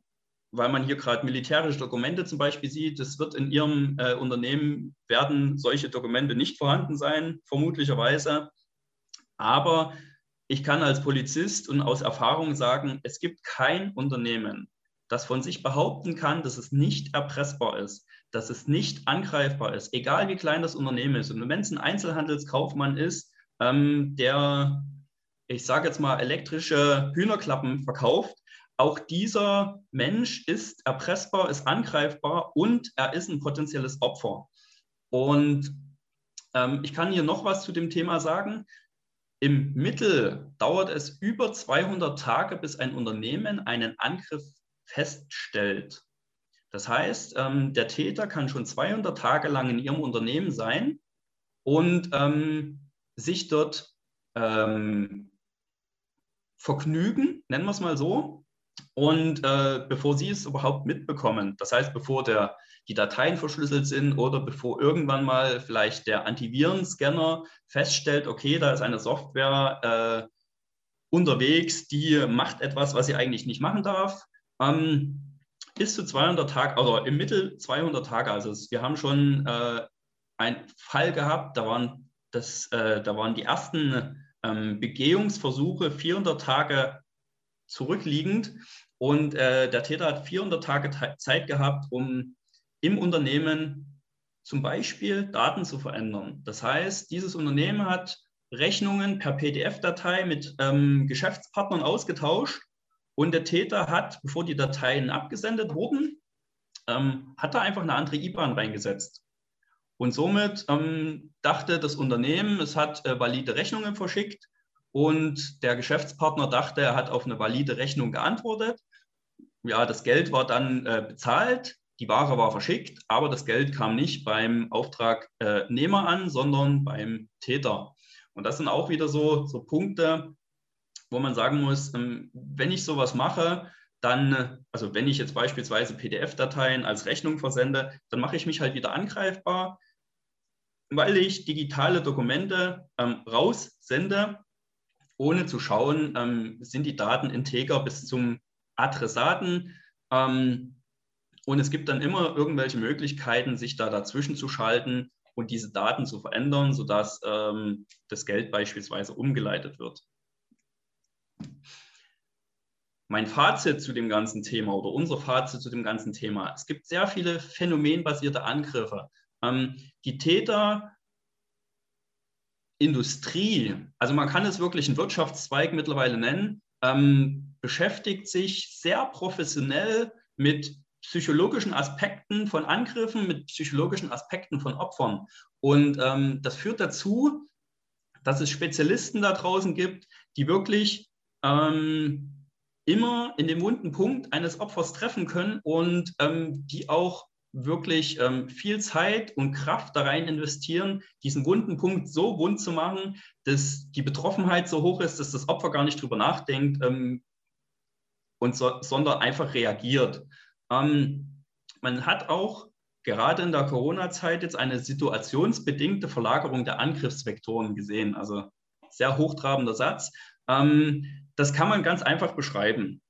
weil man hier gerade militärische Dokumente zum Beispiel sieht, das wird in Ihrem äh, Unternehmen, werden solche Dokumente nicht vorhanden sein, vermutlicherweise. Aber ich kann als Polizist und aus Erfahrung sagen, es gibt kein Unternehmen, das von sich behaupten kann, dass es nicht erpressbar ist, dass es nicht angreifbar ist, egal wie klein das Unternehmen ist. Und wenn es ein Einzelhandelskaufmann ist, ähm, der, ich sage jetzt mal, elektrische Hühnerklappen verkauft, auch dieser Mensch ist erpressbar, ist angreifbar und er ist ein potenzielles Opfer. Und ähm, ich kann hier noch was zu dem Thema sagen. Im Mittel dauert es über 200 Tage, bis ein Unternehmen einen Angriff feststellt. Das heißt, ähm, der Täter kann schon 200 Tage lang in Ihrem Unternehmen sein und ähm, sich dort ähm, vergnügen, nennen wir es mal so. Und äh, bevor Sie es überhaupt mitbekommen, das heißt, bevor der, die Dateien verschlüsselt sind oder bevor irgendwann mal vielleicht der Antivirenscanner feststellt, okay, da ist eine Software äh, unterwegs, die macht etwas, was sie eigentlich nicht machen darf, ähm, bis zu 200 Tage, also im Mittel 200 Tage. Also wir haben schon äh, einen Fall gehabt, da waren, das, äh, da waren die ersten ähm, Begehungsversuche 400 Tage zurückliegend. Und äh, der Täter hat 400 Tage Zeit gehabt, um im Unternehmen zum Beispiel Daten zu verändern. Das heißt, dieses Unternehmen hat Rechnungen per PDF-Datei mit ähm, Geschäftspartnern ausgetauscht und der Täter hat, bevor die Dateien abgesendet wurden, ähm, hat er einfach eine andere IBAN reingesetzt. Und somit ähm, dachte das Unternehmen, es hat äh, valide Rechnungen verschickt und der Geschäftspartner dachte, er hat auf eine valide Rechnung geantwortet. Ja, das Geld war dann äh, bezahlt, die Ware war verschickt, aber das Geld kam nicht beim Auftragnehmer an, sondern beim Täter. Und das sind auch wieder so, so Punkte, wo man sagen muss, ähm, wenn ich sowas mache, dann, also wenn ich jetzt beispielsweise PDF-Dateien als Rechnung versende, dann mache ich mich halt wieder angreifbar, weil ich digitale Dokumente ähm, raussende, ohne zu schauen, ähm, sind die Daten integer bis zum Adressaten. Ähm, und es gibt dann immer irgendwelche Möglichkeiten, sich da dazwischen zu schalten und diese Daten zu verändern, sodass ähm, das Geld beispielsweise umgeleitet wird. Mein Fazit zu dem ganzen Thema oder unser Fazit zu dem ganzen Thema. Es gibt sehr viele phänomenbasierte Angriffe. Ähm, die Täterindustrie, also man kann es wirklich einen Wirtschaftszweig mittlerweile nennen, ähm, beschäftigt sich sehr professionell mit psychologischen Aspekten von Angriffen, mit psychologischen Aspekten von Opfern. Und ähm, das führt dazu, dass es Spezialisten da draußen gibt, die wirklich ähm, immer in den wunden Punkt eines Opfers treffen können und ähm, die auch wirklich ähm, viel Zeit und Kraft da rein investieren, diesen wunden Punkt so wund zu machen, dass die Betroffenheit so hoch ist, dass das Opfer gar nicht drüber nachdenkt ähm, und so, sondern einfach reagiert. Ähm, man hat auch gerade in der Corona-Zeit jetzt eine situationsbedingte Verlagerung der Angriffsvektoren gesehen. Also sehr hochtrabender Satz. Ähm, das kann man ganz einfach beschreiben.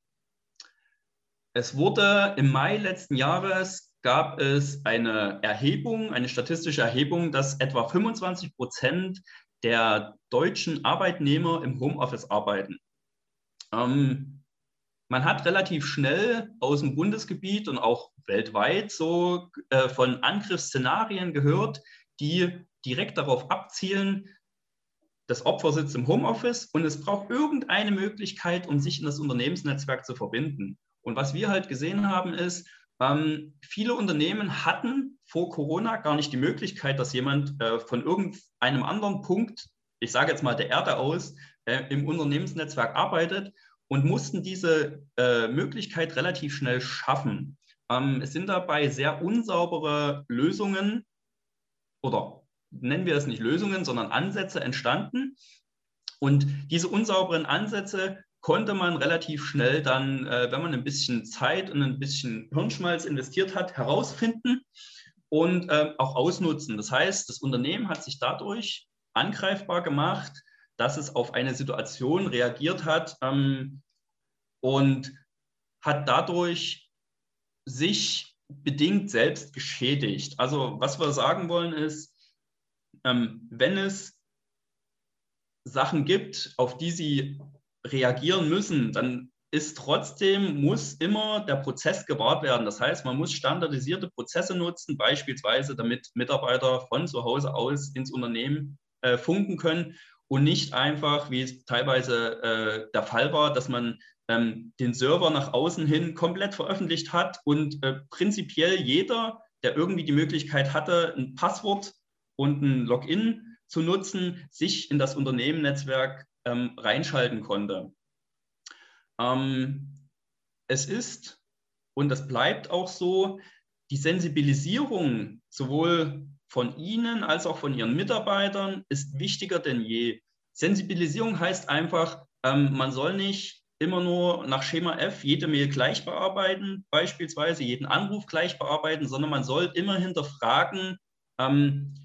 Es wurde im Mai letzten Jahres gab es eine Erhebung, eine statistische Erhebung, dass etwa 25 Prozent der deutschen Arbeitnehmer im Homeoffice arbeiten. Ähm, man hat relativ schnell aus dem Bundesgebiet und auch weltweit so äh, von Angriffsszenarien gehört, die direkt darauf abzielen, das Opfer sitzt im Homeoffice und es braucht irgendeine Möglichkeit, um sich in das Unternehmensnetzwerk zu verbinden. Und was wir halt gesehen haben, ist, ähm, viele Unternehmen hatten vor Corona gar nicht die Möglichkeit, dass jemand äh, von irgendeinem anderen Punkt, ich sage jetzt mal der Erde aus, äh, im Unternehmensnetzwerk arbeitet und mussten diese äh, Möglichkeit relativ schnell schaffen. Ähm, es sind dabei sehr unsaubere Lösungen oder nennen wir es nicht Lösungen, sondern Ansätze entstanden. Und diese unsauberen Ansätze konnte man relativ schnell dann, äh, wenn man ein bisschen Zeit und ein bisschen Hirnschmalz investiert hat, herausfinden und äh, auch ausnutzen. Das heißt, das Unternehmen hat sich dadurch angreifbar gemacht, dass es auf eine Situation reagiert hat ähm, und hat dadurch sich bedingt selbst geschädigt. Also was wir sagen wollen ist, ähm, wenn es Sachen gibt, auf die sie reagieren müssen, dann ist trotzdem, muss immer der Prozess gewahrt werden. Das heißt, man muss standardisierte Prozesse nutzen, beispielsweise damit Mitarbeiter von zu Hause aus ins Unternehmen äh, funken können und nicht einfach, wie es teilweise äh, der Fall war, dass man ähm, den Server nach außen hin komplett veröffentlicht hat und äh, prinzipiell jeder, der irgendwie die Möglichkeit hatte, ein Passwort und ein Login zu nutzen, sich in das Unternehmennetzwerk ähm, reinschalten konnte. Ähm, es ist, und das bleibt auch so, die Sensibilisierung sowohl von Ihnen als auch von Ihren Mitarbeitern ist wichtiger denn je. Sensibilisierung heißt einfach, ähm, man soll nicht immer nur nach Schema F jede Mail gleich bearbeiten, beispielsweise jeden Anruf gleich bearbeiten, sondern man soll immer hinterfragen, ähm,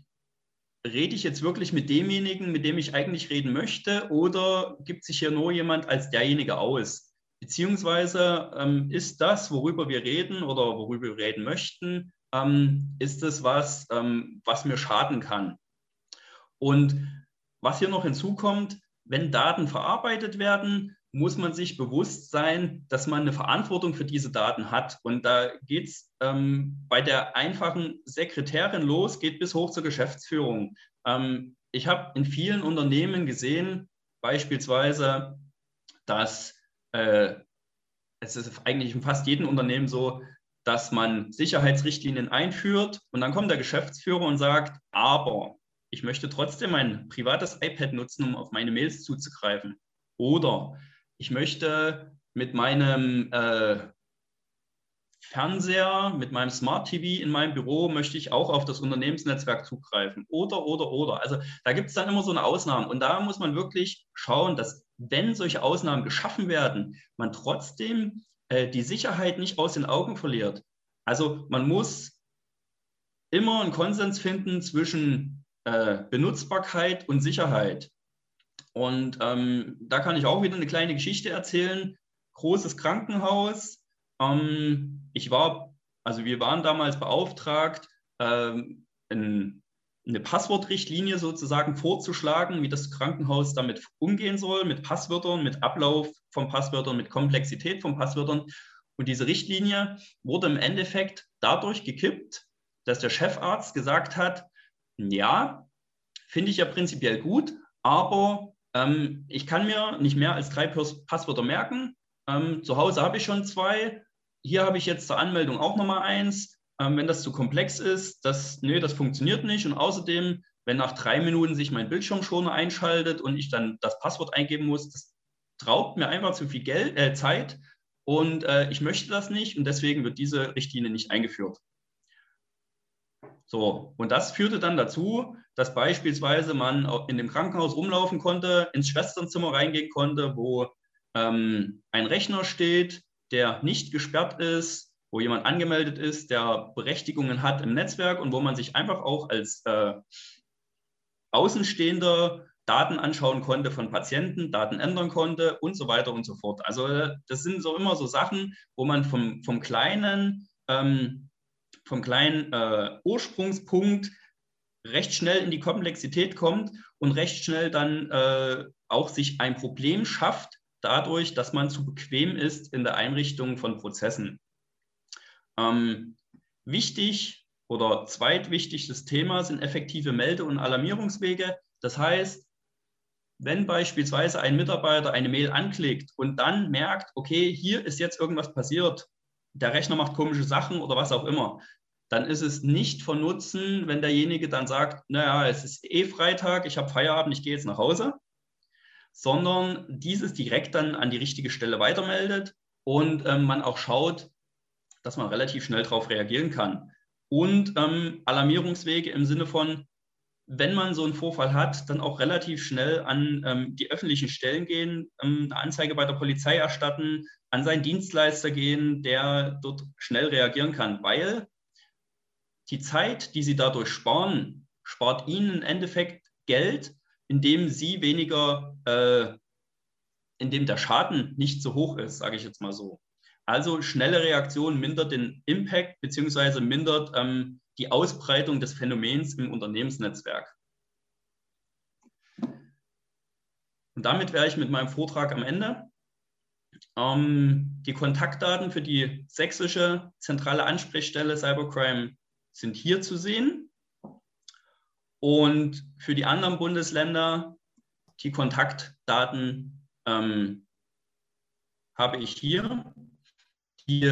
rede ich jetzt wirklich mit demjenigen, mit dem ich eigentlich reden möchte, oder gibt sich hier nur jemand als derjenige aus? Beziehungsweise ähm, ist das, worüber wir reden oder worüber wir reden möchten, ähm, ist es was, ähm, was mir schaden kann? Und was hier noch hinzukommt, wenn Daten verarbeitet werden, muss man sich bewusst sein, dass man eine Verantwortung für diese Daten hat. Und da geht es ähm, bei der einfachen Sekretärin los, geht bis hoch zur Geschäftsführung. Ähm, ich habe in vielen Unternehmen gesehen, beispielsweise, dass äh, es ist eigentlich in fast jedem Unternehmen so, dass man Sicherheitsrichtlinien einführt und dann kommt der Geschäftsführer und sagt, aber ich möchte trotzdem mein privates iPad nutzen, um auf meine Mails zuzugreifen. Oder ich möchte mit meinem äh, Fernseher, mit meinem Smart TV in meinem Büro möchte ich auch auf das Unternehmensnetzwerk zugreifen. Oder, oder, oder. Also da gibt es dann immer so eine Ausnahme. Und da muss man wirklich schauen, dass wenn solche Ausnahmen geschaffen werden, man trotzdem äh, die Sicherheit nicht aus den Augen verliert. Also man muss immer einen Konsens finden zwischen äh, Benutzbarkeit und Sicherheit. Und ähm, da kann ich auch wieder eine kleine Geschichte erzählen. Großes Krankenhaus. Ähm, ich war, also wir waren damals beauftragt, ähm, ein, eine Passwortrichtlinie sozusagen vorzuschlagen, wie das Krankenhaus damit umgehen soll, mit Passwörtern, mit Ablauf von Passwörtern, mit Komplexität von Passwörtern. Und diese Richtlinie wurde im Endeffekt dadurch gekippt, dass der Chefarzt gesagt hat, ja, finde ich ja prinzipiell gut, aber ähm, ich kann mir nicht mehr als drei Passwörter merken. Ähm, zu Hause habe ich schon zwei. Hier habe ich jetzt zur Anmeldung auch nochmal eins. Ähm, wenn das zu komplex ist, das, nö, das funktioniert nicht. Und außerdem, wenn nach drei Minuten sich mein Bildschirmschoner einschaltet und ich dann das Passwort eingeben muss, das raubt mir einfach zu viel Geld, äh, Zeit. Und äh, ich möchte das nicht und deswegen wird diese Richtlinie nicht eingeführt. So, und das führte dann dazu, dass beispielsweise man in dem Krankenhaus rumlaufen konnte, ins Schwesternzimmer reingehen konnte, wo ähm, ein Rechner steht, der nicht gesperrt ist, wo jemand angemeldet ist, der Berechtigungen hat im Netzwerk und wo man sich einfach auch als äh, Außenstehender Daten anschauen konnte von Patienten, Daten ändern konnte und so weiter und so fort. Also das sind so immer so Sachen, wo man vom, vom kleinen ähm, vom kleinen äh, Ursprungspunkt recht schnell in die Komplexität kommt und recht schnell dann äh, auch sich ein Problem schafft, dadurch, dass man zu bequem ist in der Einrichtung von Prozessen. Ähm, wichtig oder zweitwichtigstes Thema sind effektive Melde- und Alarmierungswege. Das heißt, wenn beispielsweise ein Mitarbeiter eine Mail anklickt und dann merkt, okay, hier ist jetzt irgendwas passiert, der Rechner macht komische Sachen oder was auch immer, dann ist es nicht von Nutzen, wenn derjenige dann sagt, naja, es ist eh Freitag, ich habe Feierabend, ich gehe jetzt nach Hause, sondern dieses direkt dann an die richtige Stelle weitermeldet und ähm, man auch schaut, dass man relativ schnell darauf reagieren kann. Und ähm, Alarmierungswege im Sinne von, wenn man so einen Vorfall hat, dann auch relativ schnell an ähm, die öffentlichen Stellen gehen, ähm, eine Anzeige bei der Polizei erstatten, an seinen Dienstleister gehen, der dort schnell reagieren kann, weil die Zeit, die Sie dadurch sparen, spart Ihnen im Endeffekt Geld, indem Sie weniger, äh, indem der Schaden nicht so hoch ist, sage ich jetzt mal so. Also schnelle Reaktion mindert den Impact bzw. mindert ähm, die Ausbreitung des Phänomens im Unternehmensnetzwerk. Und damit wäre ich mit meinem Vortrag am Ende. Ähm, die Kontaktdaten für die sächsische zentrale Ansprechstelle Cybercrime sind hier zu sehen. Und für die anderen Bundesländer, die Kontaktdaten ähm, habe ich hier. Die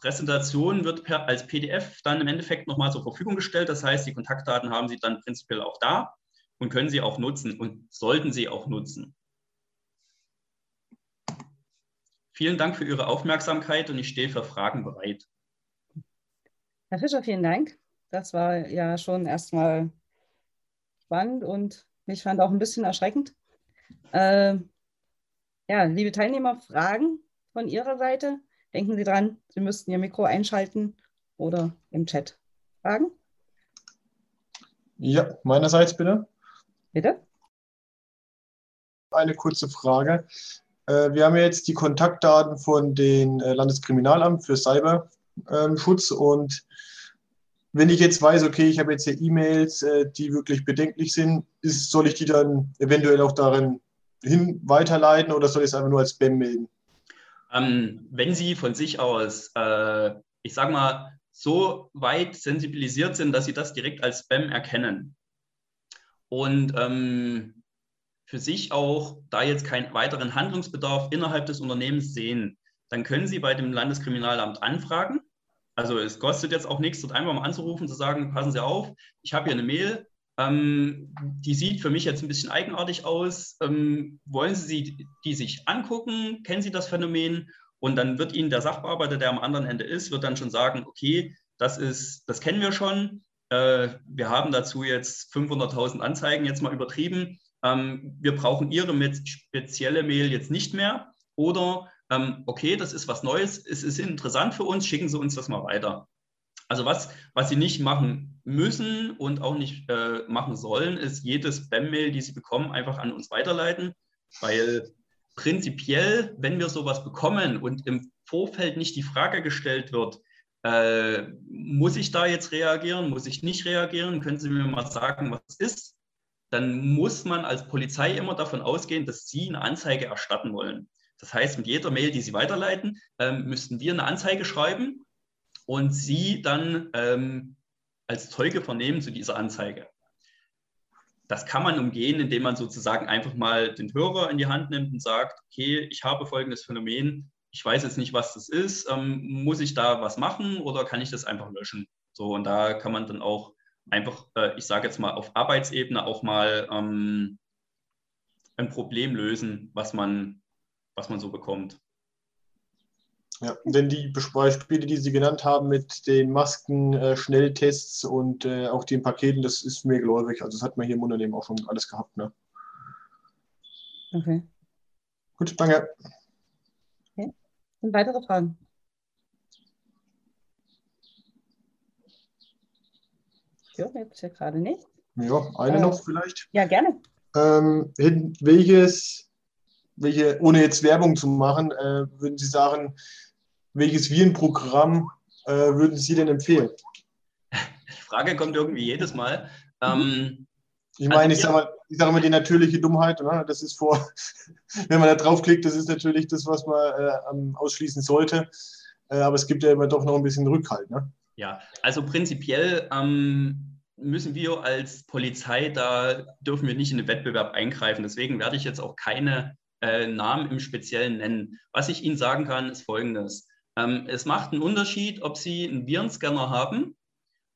Präsentation wird per, als PDF dann im Endeffekt nochmal zur Verfügung gestellt. Das heißt, die Kontaktdaten haben Sie dann prinzipiell auch da und können Sie auch nutzen und sollten Sie auch nutzen. Vielen Dank für Ihre Aufmerksamkeit und ich stehe für Fragen bereit. Herr Fischer, vielen Dank. Das war ja schon erstmal spannend und ich fand auch ein bisschen erschreckend. Äh, ja, liebe Teilnehmer, Fragen von Ihrer Seite? Denken Sie dran, Sie müssten Ihr Mikro einschalten oder im Chat. Fragen? Ja, meinerseits bitte. Bitte? Eine kurze Frage. Äh, wir haben jetzt die Kontaktdaten von dem äh, Landeskriminalamt für Cyberschutz und wenn ich jetzt weiß, okay, ich habe jetzt hier E-Mails, äh, die wirklich bedenklich sind, ist, soll ich die dann eventuell auch darin hin weiterleiten oder soll ich es einfach nur als Spam melden? Ähm, wenn Sie von sich aus, äh, ich sage mal, so weit sensibilisiert sind, dass Sie das direkt als Spam erkennen und ähm, für sich auch da jetzt keinen weiteren Handlungsbedarf innerhalb des Unternehmens sehen, dann können Sie bei dem Landeskriminalamt anfragen. Also es kostet jetzt auch nichts, dort einfach mal anzurufen, zu sagen, passen Sie auf, ich habe hier eine Mail, ähm, die sieht für mich jetzt ein bisschen eigenartig aus. Ähm, wollen Sie die, sich angucken? Kennen Sie das Phänomen? Und dann wird Ihnen der Sachbearbeiter, der am anderen Ende ist, wird dann schon sagen, okay, das ist, das kennen wir schon. Äh, wir haben dazu jetzt 500.000 Anzeigen jetzt mal übertrieben. Ähm, wir brauchen Ihre spezielle Mail jetzt nicht mehr. Oder ähm, okay, das ist was Neues, es ist interessant für uns, schicken Sie uns das mal weiter. Also was, was Sie nicht machen müssen und auch nicht äh, machen sollen, ist jede Spam-Mail, die Sie bekommen, einfach an uns weiterleiten, weil prinzipiell, wenn wir sowas bekommen und im Vorfeld nicht die Frage gestellt wird, äh, muss ich da jetzt reagieren, muss ich nicht reagieren, können Sie mir mal sagen, was ist, dann muss man als Polizei immer davon ausgehen, dass Sie eine Anzeige erstatten wollen. Das heißt, mit jeder Mail, die Sie weiterleiten, ähm, müssten wir eine Anzeige schreiben und Sie dann ähm, als Zeuge vernehmen zu dieser Anzeige. Das kann man umgehen, indem man sozusagen einfach mal den Hörer in die Hand nimmt und sagt, okay, ich habe folgendes Phänomen, ich weiß jetzt nicht, was das ist, ähm, muss ich da was machen oder kann ich das einfach löschen? So, und da kann man dann auch einfach, äh, ich sage jetzt mal, auf Arbeitsebene auch mal ähm, ein Problem lösen, was man, was man so bekommt. Ja, denn die Beispiele, die Sie genannt haben mit den Masken, äh, Schnelltests und äh, auch den Paketen, das ist mir geläufig. Also das hat man hier im Unternehmen auch schon alles gehabt. Ne? Okay. Gut, danke. Okay. Und weitere Fragen? Höre jetzt hier gerade nicht. Ja, eine äh, noch vielleicht. Ja, gerne. Ähm, welches, welche, ohne jetzt Werbung zu machen, äh, würden Sie sagen, welches Virenprogramm äh, würden Sie denn empfehlen? Die Frage kommt irgendwie jedes Mal. Ähm, ich meine, also, ich sage sag mal die natürliche Dummheit, ne? das ist vor, [LAUGHS] wenn man da draufklickt, das ist natürlich das, was man äh, ausschließen sollte. Äh, aber es gibt ja immer doch noch ein bisschen Rückhalt. Ne? Ja, also prinzipiell ähm, müssen wir als Polizei, da dürfen wir nicht in den Wettbewerb eingreifen. Deswegen werde ich jetzt auch keine äh, Namen im Speziellen nennen. Was ich Ihnen sagen kann, ist Folgendes. Ähm, es macht einen Unterschied, ob Sie einen Virenscanner haben,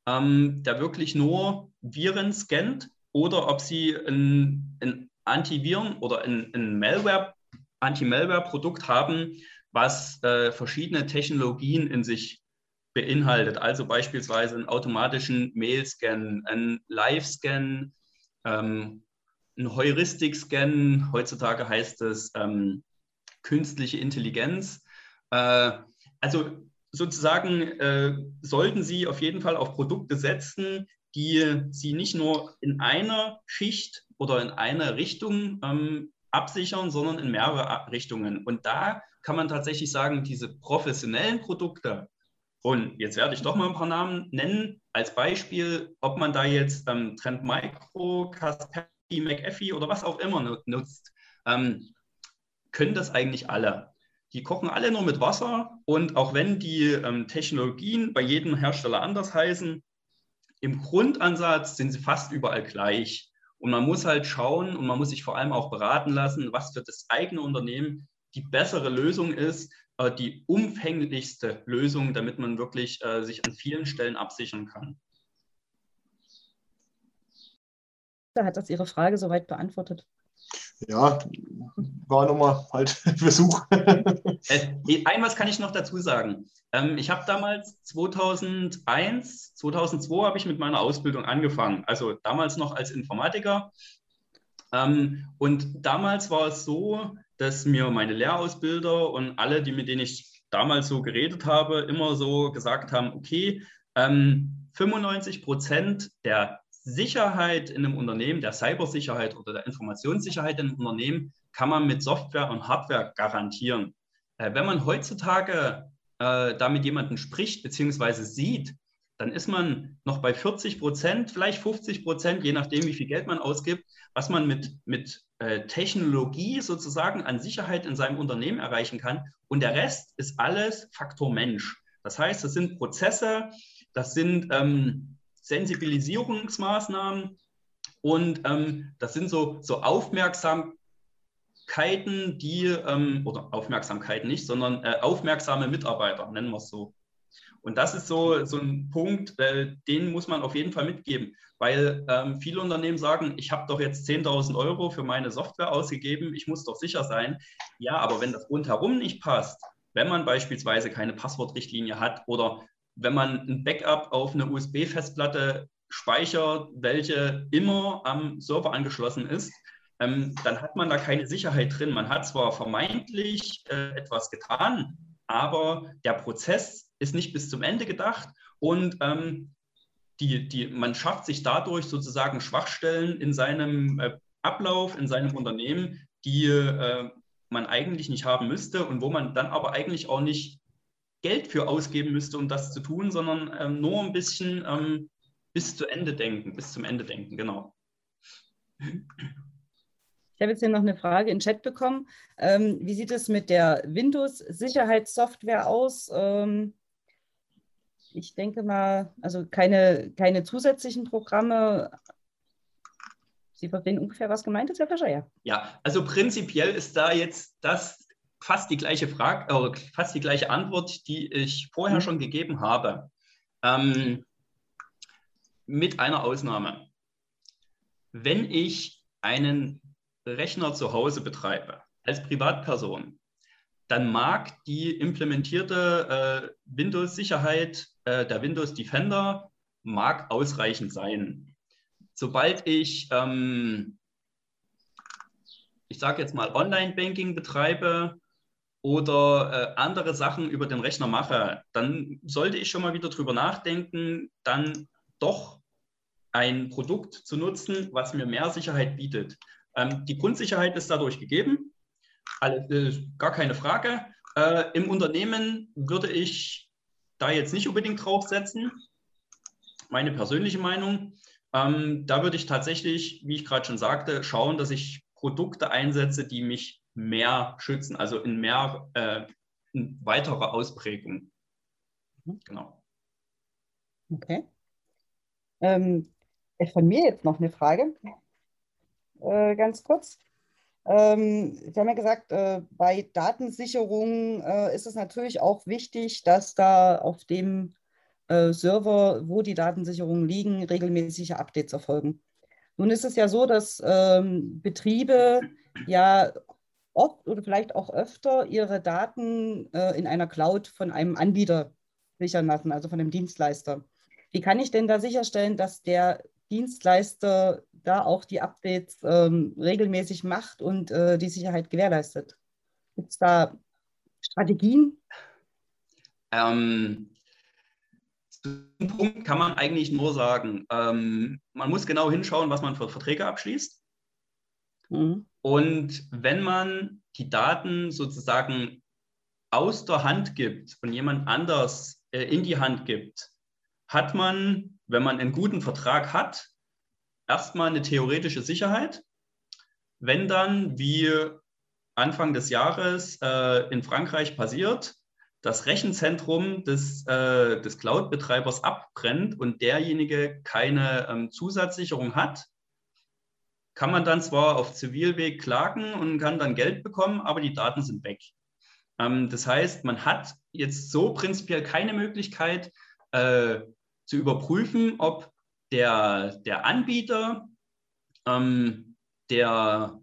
ähm, der wirklich nur Viren scannt, oder ob Sie ein, ein Antiviren- oder ein, ein Malware, Anti-Malware-Produkt haben, was äh, verschiedene Technologien in sich beinhaltet. Also beispielsweise einen automatischen Mail-Scan, einen Live-Scan, ähm, einen Heuristik-Scan. Heutzutage heißt es ähm, künstliche Intelligenz. Äh, also sozusagen äh, sollten Sie auf jeden Fall auf Produkte setzen, die Sie nicht nur in einer Schicht oder in einer Richtung ähm, absichern, sondern in mehrere Richtungen. Und da kann man tatsächlich sagen, diese professionellen Produkte, und jetzt werde ich doch mal ein paar Namen nennen, als Beispiel, ob man da jetzt ähm, Trend Micro, Kaspersky, McAfee oder was auch immer nutzt, ähm, können das eigentlich alle. Die kochen alle nur mit Wasser und auch wenn die ähm, Technologien bei jedem Hersteller anders heißen, im Grundansatz sind sie fast überall gleich. Und man muss halt schauen und man muss sich vor allem auch beraten lassen, was für das eigene Unternehmen die bessere Lösung ist, äh, die umfänglichste Lösung, damit man wirklich äh, sich an vielen Stellen absichern kann. Hat das Ihre Frage soweit beantwortet? ja, war nochmal halt [LAUGHS] Versuch. Äh, ein was kann ich noch dazu sagen. Ähm, ich habe damals 2001, 2002 habe ich mit meiner Ausbildung angefangen, also damals noch als Informatiker. Ähm, und damals war es so, dass mir meine Lehrausbilder und alle, die mit denen ich damals so geredet habe, immer so gesagt haben, okay, 95 ähm, Prozent der Sicherheit in einem Unternehmen, der Cybersicherheit oder der Informationssicherheit in einem Unternehmen, kann man mit Software und Hardware garantieren. Äh, wenn man heutzutage äh, da mit jemandem spricht bzw. sieht, dann ist man noch bei 40 Prozent, vielleicht 50 Prozent, je nachdem, wie viel Geld man ausgibt, was man mit, mit äh, Technologie sozusagen an Sicherheit in seinem Unternehmen erreichen kann. Und der Rest ist alles Faktor Mensch. Das heißt, das sind Prozesse, das sind ähm, Sensibilisierungsmaßnahmen und ähm, das sind so, so Aufmerksamkeiten, die, ähm, oder Aufmerksamkeiten nicht, sondern äh, aufmerksame Mitarbeiter, nennen wir es so. Und das ist so, so ein Punkt, äh, den muss man auf jeden Fall mitgeben, weil ähm, viele Unternehmen sagen, ich habe doch jetzt 10.000 Euro für meine Software ausgegeben, ich muss doch sicher sein. Ja, aber wenn das rundherum nicht passt, wenn man beispielsweise keine Passwortrichtlinie hat oder wenn man ein Backup auf eine USB-Festplatte speichert, welche immer am Server angeschlossen ist, ähm, dann hat man da keine Sicherheit drin. Man hat zwar vermeintlich äh, etwas getan, aber der Prozess ist nicht bis zum Ende gedacht und ähm, die, die, man schafft sich dadurch sozusagen Schwachstellen in seinem äh, Ablauf, in seinem Unternehmen, die äh, man eigentlich nicht haben müsste und wo man dann aber eigentlich auch nicht Geld für ausgeben müsste, um das zu tun, sondern ähm, nur ein bisschen ähm, bis zu Ende denken, bis zum Ende denken, genau. Ich habe jetzt hier noch eine Frage in Chat bekommen. Ähm, wie sieht es mit der Windows-Sicherheitssoftware aus? Ähm, ich denke mal, also keine, keine zusätzlichen Programme. Sie verstehen ungefähr, was gemeint ist, Herr Fischer, ja? Ja, also prinzipiell ist da jetzt das fast die gleiche Frage, äh, fast die gleiche Antwort, die ich vorher mhm. schon gegeben habe. Ähm, mit einer Ausnahme. Wenn ich einen Rechner zu Hause betreibe, als Privatperson, dann mag die implementierte äh, Windows-Sicherheit, äh, der Windows Defender, mag ausreichend sein. Sobald ich, ähm, ich sage jetzt mal, Online-Banking betreibe oder äh, andere Sachen über den Rechner mache, dann sollte ich schon mal wieder drüber nachdenken, dann doch ein Produkt zu nutzen, was mir mehr Sicherheit bietet. Ähm, die Grundsicherheit ist dadurch gegeben, alle, äh, gar keine Frage. Äh, Im Unternehmen würde ich da jetzt nicht unbedingt draufsetzen. Meine persönliche Meinung. Ähm, da würde ich tatsächlich, wie ich gerade schon sagte, schauen, dass ich Produkte einsetze, die mich mehr schützen, also in mehr, äh, in weiterer Ausprägung. Mhm. Genau. Okay. Ähm, von mir jetzt noch eine Frage, äh, ganz kurz. Ähm, Sie haben ja gesagt, äh, bei Datensicherung äh, ist es natürlich auch wichtig, dass da auf dem äh, Server, wo die Datensicherungen liegen, regelmäßige Updates erfolgen. Nun ist es ja so, dass ähm, Betriebe ja oft oder vielleicht auch öfter ihre Daten äh, in einer Cloud von einem Anbieter sichern lassen, also von einem Dienstleister. Wie kann ich denn da sicherstellen, dass der Dienstleister da auch die Updates ähm, regelmäßig macht und äh, die Sicherheit gewährleistet? Gibt es da Strategien? Ähm, zu diesem Punkt kann man eigentlich nur sagen, ähm, man muss genau hinschauen, was man für Verträge abschließt. Mhm. Und wenn man die Daten sozusagen aus der Hand gibt und jemand anders äh, in die Hand gibt, hat man wenn man einen guten Vertrag hat, erstmal eine theoretische Sicherheit. Wenn dann, wie Anfang des Jahres äh, in Frankreich passiert, das Rechenzentrum des, äh, des Cloud-Betreibers abbrennt und derjenige keine ähm, Zusatzsicherung hat, kann man dann zwar auf Zivilweg klagen und kann dann Geld bekommen, aber die Daten sind weg. Ähm, das heißt, man hat jetzt so prinzipiell keine Möglichkeit, äh, zu überprüfen, ob der, der Anbieter ähm, der,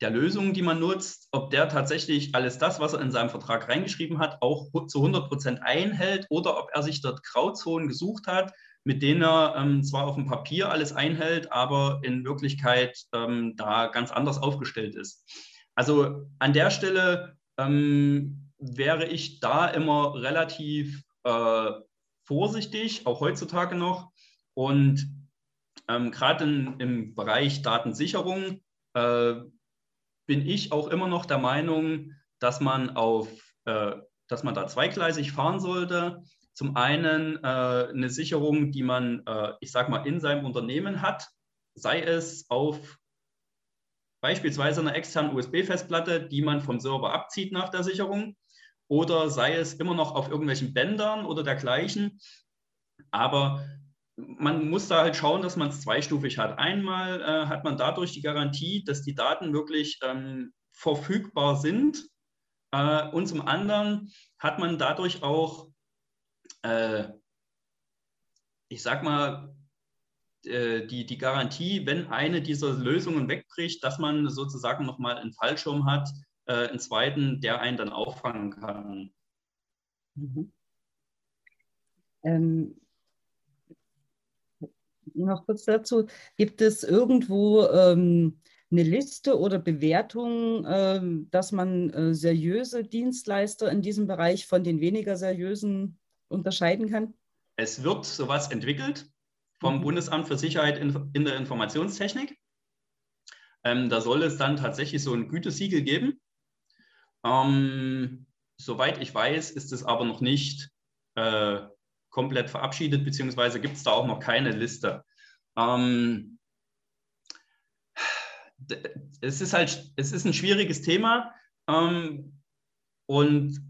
der Lösung, die man nutzt, ob der tatsächlich alles das, was er in seinem Vertrag reingeschrieben hat, auch zu 100 Prozent einhält oder ob er sich dort Grauzonen gesucht hat, mit denen er ähm, zwar auf dem Papier alles einhält, aber in Wirklichkeit ähm, da ganz anders aufgestellt ist. Also an der Stelle ähm, wäre ich da immer relativ äh, vorsichtig, auch heutzutage noch. Und ähm, gerade im Bereich Datensicherung äh, bin ich auch immer noch der Meinung, dass man auf, äh, dass man da zweigleisig fahren sollte. Zum einen äh, eine Sicherung, die man, äh, ich sage mal, in seinem Unternehmen hat, sei es auf beispielsweise einer externen USB-Festplatte, die man vom Server abzieht nach der Sicherung, oder sei es immer noch auf irgendwelchen Bändern oder dergleichen. Aber man muss da halt schauen, dass man es zweistufig hat. Einmal äh, hat man dadurch die Garantie, dass die Daten wirklich ähm, verfügbar sind. Äh, und zum anderen hat man dadurch auch, äh, ich sag mal, äh, die, die Garantie, wenn eine dieser Lösungen wegbricht, dass man sozusagen nochmal einen Fallschirm hat, äh, einen zweiten, der einen dann auffangen kann. Mhm. Ähm, noch kurz dazu, gibt es irgendwo ähm, eine Liste oder Bewertung, äh, dass man äh, seriöse Dienstleister in diesem Bereich von den weniger seriösen unterscheiden kann? Es wird sowas entwickelt vom mhm. Bundesamt für Sicherheit in, der Informationstechnik. Ähm, da soll es dann tatsächlich so ein Gütesiegel geben. Ähm, soweit ich weiß, ist es aber noch nicht äh, komplett verabschiedet, beziehungsweise gibt es da auch noch keine Liste. Ähm, es ist halt, es ist ein schwieriges Thema ähm, und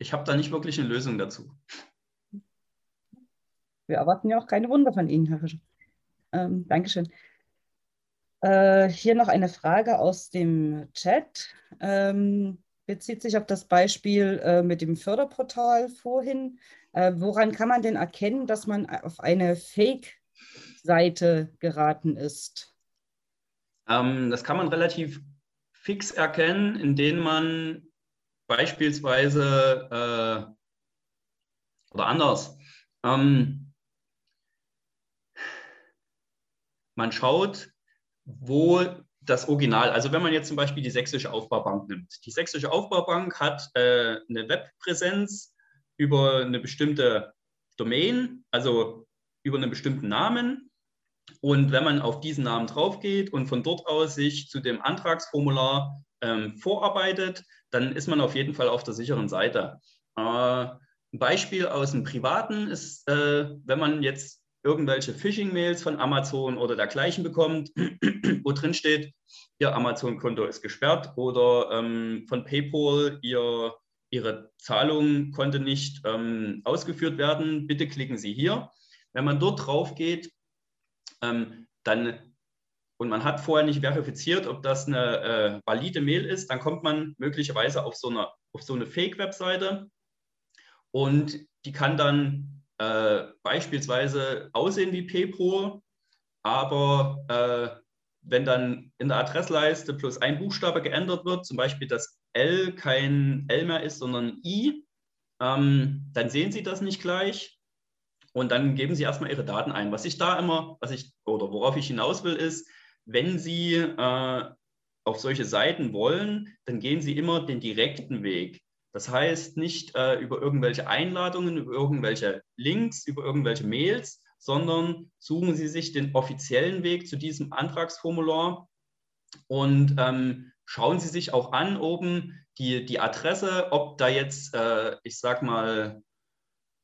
ich habe da nicht wirklich eine Lösung dazu. Wir erwarten ja auch keine Wunder von Ihnen, Herr Fischer. Ähm, Dankeschön. Äh, hier noch eine Frage aus dem Chat. Ähm, bezieht sich auf das Beispiel äh, mit dem Förderportal vorhin. Äh, woran kann man denn erkennen, dass man auf eine Fake-Seite geraten ist? Ähm, das kann man relativ fix erkennen, indem man beispielsweise äh, oder anders. Ähm, man schaut, wo das Original, also wenn man jetzt zum Beispiel die Sächsische Aufbaubank nimmt. Die Sächsische Aufbaubank hat äh, eine Webpräsenz über eine bestimmte Domain, also über einen bestimmten Namen. Und wenn man auf diesen Namen drauf geht und von dort aus sich zu dem Antragsformular ähm, vorarbeitet, dann ist man auf jeden Fall auf der sicheren Seite. Äh, ein Beispiel aus dem Privaten ist, äh, wenn man jetzt irgendwelche Phishing-Mails von Amazon oder dergleichen bekommt, [CLEARS THROAT] wo drin steht, Ihr Amazon-Konto ist gesperrt oder ähm, von PayPal, ihr, Ihre Zahlung konnte nicht ähm, ausgeführt werden, bitte klicken Sie hier. Wenn man dort drauf geht, ähm, dann und man hat vorher nicht verifiziert, ob das eine äh, valide Mail ist, dann kommt man möglicherweise auf so eine, so eine Fake-Webseite. Und die kann dann äh, beispielsweise aussehen wie PayPro, aber äh, wenn dann in der Adressleiste plus ein Buchstabe geändert wird, zum Beispiel das L kein L mehr ist, sondern I, ähm, dann sehen Sie das nicht gleich. Und dann geben Sie erstmal Ihre Daten ein. Was ich da immer, was ich oder worauf ich hinaus will, ist, wenn Sie äh, auf solche Seiten wollen, dann gehen Sie immer den direkten Weg. Das heißt nicht äh, über irgendwelche Einladungen, über irgendwelche Links, über irgendwelche Mails, sondern suchen Sie sich den offiziellen Weg zu diesem Antragsformular und ähm, schauen Sie sich auch an oben die, die Adresse, ob da jetzt, äh, ich sag mal,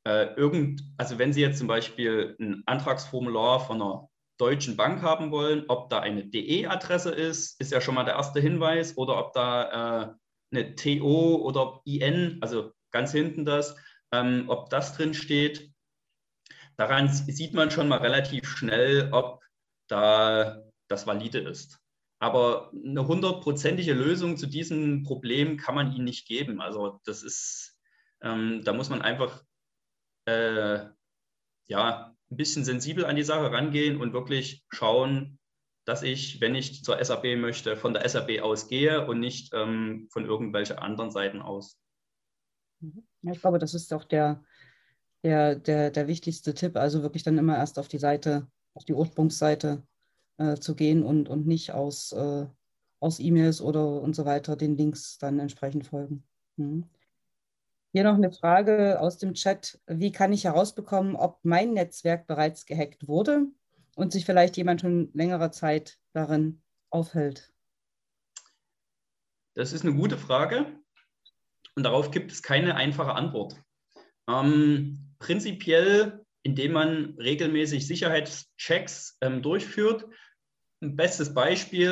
äh, irgend, also wenn Sie jetzt zum Beispiel ein Antragsformular von einer deutschen Bank haben wollen, ob da eine DE-Adresse ist, ist ja schon mal der erste Hinweis, oder ob da äh, eine TO oder IN, also ganz hinten das, ähm, ob das drin steht. Daran sieht man schon mal relativ schnell, ob da das valide ist. Aber eine hundertprozentige Lösung zu diesem Problem kann man ihnen nicht geben. Also das ist, ähm, da muss man einfach äh, ja, ein bisschen sensibel an die Sache rangehen und wirklich schauen, dass ich, wenn ich zur SAP möchte, von der SAP ausgehe und nicht ähm, von irgendwelchen anderen Seiten aus. Ja, ich glaube, das ist auch der, der, der, der wichtigste Tipp. Also wirklich dann immer erst auf die Seite, auf die Ursprungsseite äh, zu gehen und, und nicht aus, äh, aus E-Mails oder und so weiter den Links dann entsprechend folgen. Mhm. Hier noch eine Frage aus dem Chat. Wie kann ich herausbekommen, ob mein Netzwerk bereits gehackt wurde? und sich vielleicht jemand schon längere Zeit darin aufhält? Das ist eine gute Frage und darauf gibt es keine einfache Antwort. Ähm, prinzipiell, indem man regelmäßig Sicherheitschecks ähm, durchführt. Ein bestes Beispiel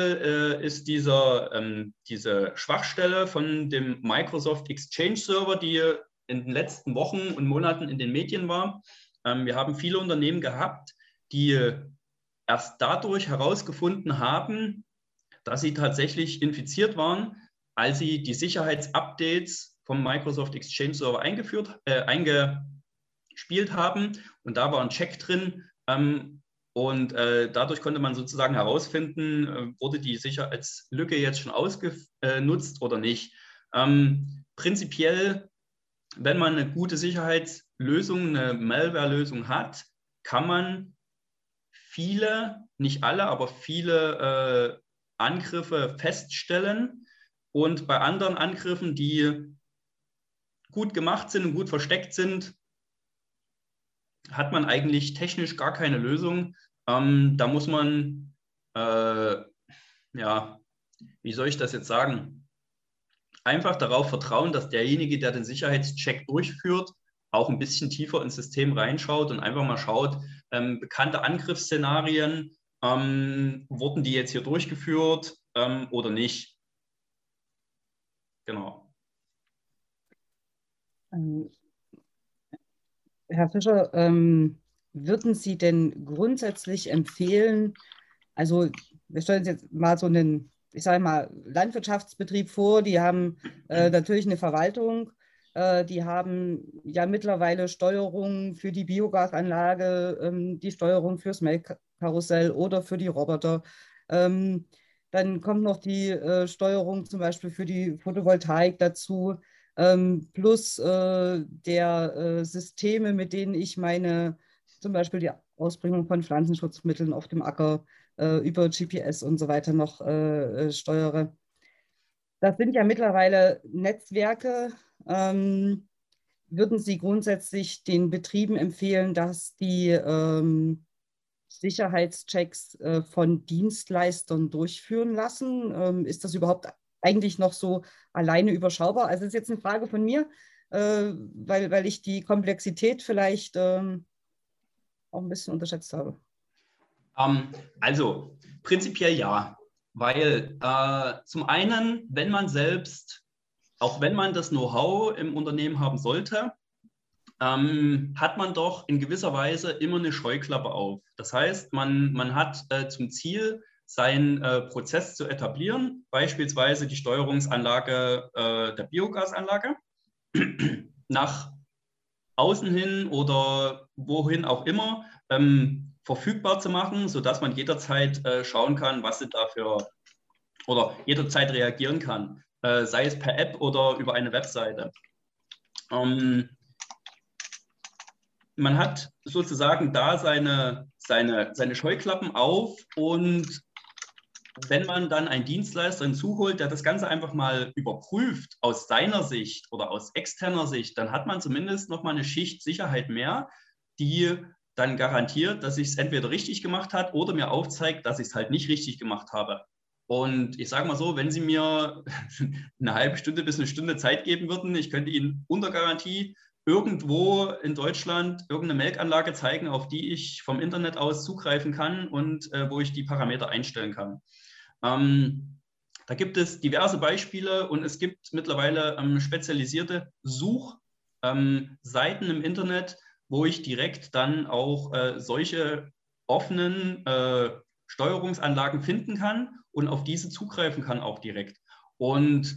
äh, ist dieser, ähm, diese Schwachstelle von dem Microsoft Exchange Server, die in den letzten Wochen und Monaten in den Medien war. Ähm, wir haben viele Unternehmen gehabt, die erst dadurch herausgefunden haben, dass sie tatsächlich infiziert waren, als sie die Sicherheitsupdates vom Microsoft Exchange Server eingeführt, äh, eingespielt haben. Und da war ein Check drin. Ähm, und äh, dadurch konnte man sozusagen herausfinden, äh, wurde die Sicherheitslücke jetzt schon ausgenutzt oder nicht. Ähm, prinzipiell, wenn man eine gute Sicherheitslösung, eine Malware-Lösung hat, kann man viele, nicht alle, aber viele äh, Angriffe feststellen und bei anderen Angriffen, die gut gemacht sind und gut versteckt sind, hat man eigentlich technisch gar keine Lösung. Ähm, da muss man, äh, ja, wie soll ich das jetzt sagen? Einfach darauf vertrauen, dass derjenige, der den Sicherheitscheck durchführt, auch ein bisschen tiefer ins System reinschaut und einfach mal schaut, ähm, bekannte Angriffsszenarien, ähm, wurden die jetzt hier durchgeführt ähm, oder nicht? Genau. Herr Fischer, ähm, würden Sie denn grundsätzlich empfehlen, also wir stellen uns jetzt mal so einen, ich sage mal, Landwirtschaftsbetrieb vor, die haben äh, natürlich eine Verwaltung, äh, die haben ja mittlerweile Steuerung für die Biogasanlage, ähm, die Steuerung fürs Melkkarussell oder für die Roboter. Ähm, dann kommt noch die äh, Steuerung zum Beispiel für die Photovoltaik dazu, ähm, plus äh, der Systeme, mit denen ich meine, zum Beispiel die Ausbringung von Pflanzenschutzmitteln auf dem Acker über GPS und so weiter noch steuere. Das sind ja mittlerweile Netzwerke, ähm, würden Sie grundsätzlich den Betrieben empfehlen, dass die ähm, Sicherheitschecks äh, von Dienstleistern durchführen lassen? Ähm, ist das überhaupt eigentlich noch so alleine überschaubar? Also das ist jetzt eine Frage von mir, äh, weil, weil ich die Komplexität vielleicht ähm, auch ein bisschen unterschätzt habe. Ähm, also prinzipiell ja, weil äh, zum einen, wenn man selbst auch wenn man das Know-how im Unternehmen haben sollte, ähm, hat man doch in gewisser Weise immer eine Scheuklappe auf. Das heißt, man, man hat äh, zum Ziel, seinen äh, Prozess zu etablieren, beispielsweise die Steuerungsanlage äh, der Biogasanlage [CLEARS THROAT] nach außen hin oder wohin auch immer ähm, verfügbar zu machen, sodass man jederzeit äh, schauen kann, was sie dafür oder jederzeit reagieren kann äh, sei es per App oder über eine Webseite. Ähm, man hat sozusagen da seine, seine, seine Scheuklappen auf und wenn man dann einen Dienstleister hinzuholt, der das Ganze einfach mal überprüft aus seiner Sicht oder aus externer Sicht, dann hat man zumindest noch mal eine Schicht Sicherheit mehr, die dann garantiert, dass ich es entweder richtig gemacht habe oder mir aufzeigt, dass ich es halt nicht richtig gemacht habe. Und ich sage mal so, wenn Sie mir [LAUGHS] eine halbe Stunde bis eine Stunde Zeit geben würden, ich könnte Ihnen unter Garantie irgendwo in Deutschland irgendeine Melkanlage zeigen, auf die ich vom Internet aus zugreifen kann und äh, wo ich die Parameter einstellen kann. Ähm, da gibt es diverse Beispiele und es gibt mittlerweile ähm, spezialisierte Suchseiten ähm, im Internet, wo ich direkt dann auch äh, solche offenen äh, Steuerungsanlagen finden kann und auf diese zugreifen kann auch direkt. Und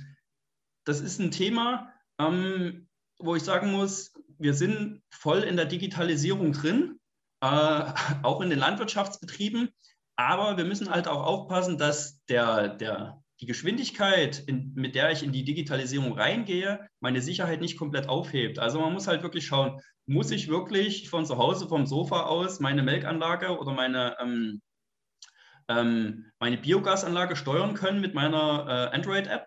das ist ein Thema, ähm, wo ich sagen muss, wir sind voll in der Digitalisierung drin, äh, [LAUGHS] auch in den Landwirtschaftsbetrieben. Aber wir müssen halt auch aufpassen, dass der, der, die Geschwindigkeit, in, mit der ich in die Digitalisierung reingehe, meine Sicherheit nicht komplett aufhebt. Also man muss halt wirklich schauen, muss ich wirklich von zu Hause vom Sofa aus meine Melkanlage oder meine ähm, ähm, meine Biogasanlage steuern können mit meiner äh, Android-App?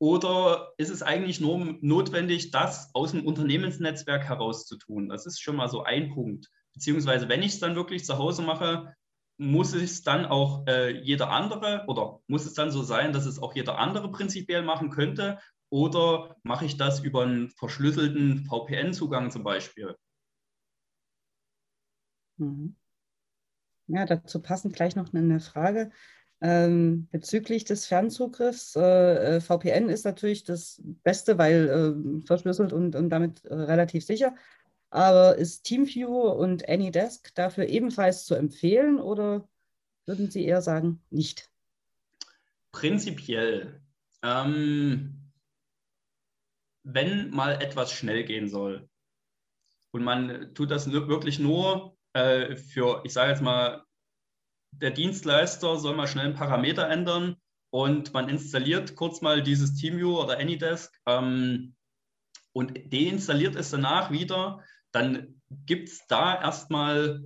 Oder ist es eigentlich nur notwendig, das aus dem Unternehmensnetzwerk heraus zu tun? Das ist schon mal so ein Punkt. Beziehungsweise, wenn ich es dann wirklich zu Hause mache, muss es dann auch äh, jeder andere oder muss es dann so sein, dass es auch jeder andere prinzipiell machen könnte? oder mache ich das über einen verschlüsselten VPN-Zugang zum Beispiel? Mhm. Ja, dazu passend gleich noch eine Frage. Ähm, bezüglich des Fernzugriffs, äh, äh VPN ist natürlich das Beste, weil äh, verschlüsselt und, und damit äh, relativ sicher. Aber ist TeamViewer und AnyDesk dafür ebenfalls zu empfehlen oder würden Sie eher sagen, nicht? Prinzipiell. Ähm, wenn mal etwas schnell gehen soll und man tut das wirklich nur äh, für, ich sage jetzt mal, der Dienstleister soll mal schnell einen Parameter ändern und man installiert kurz mal dieses TeamViewer oder AnyDesk ähm, und deinstalliert es danach wieder, dann gibt es da erstmal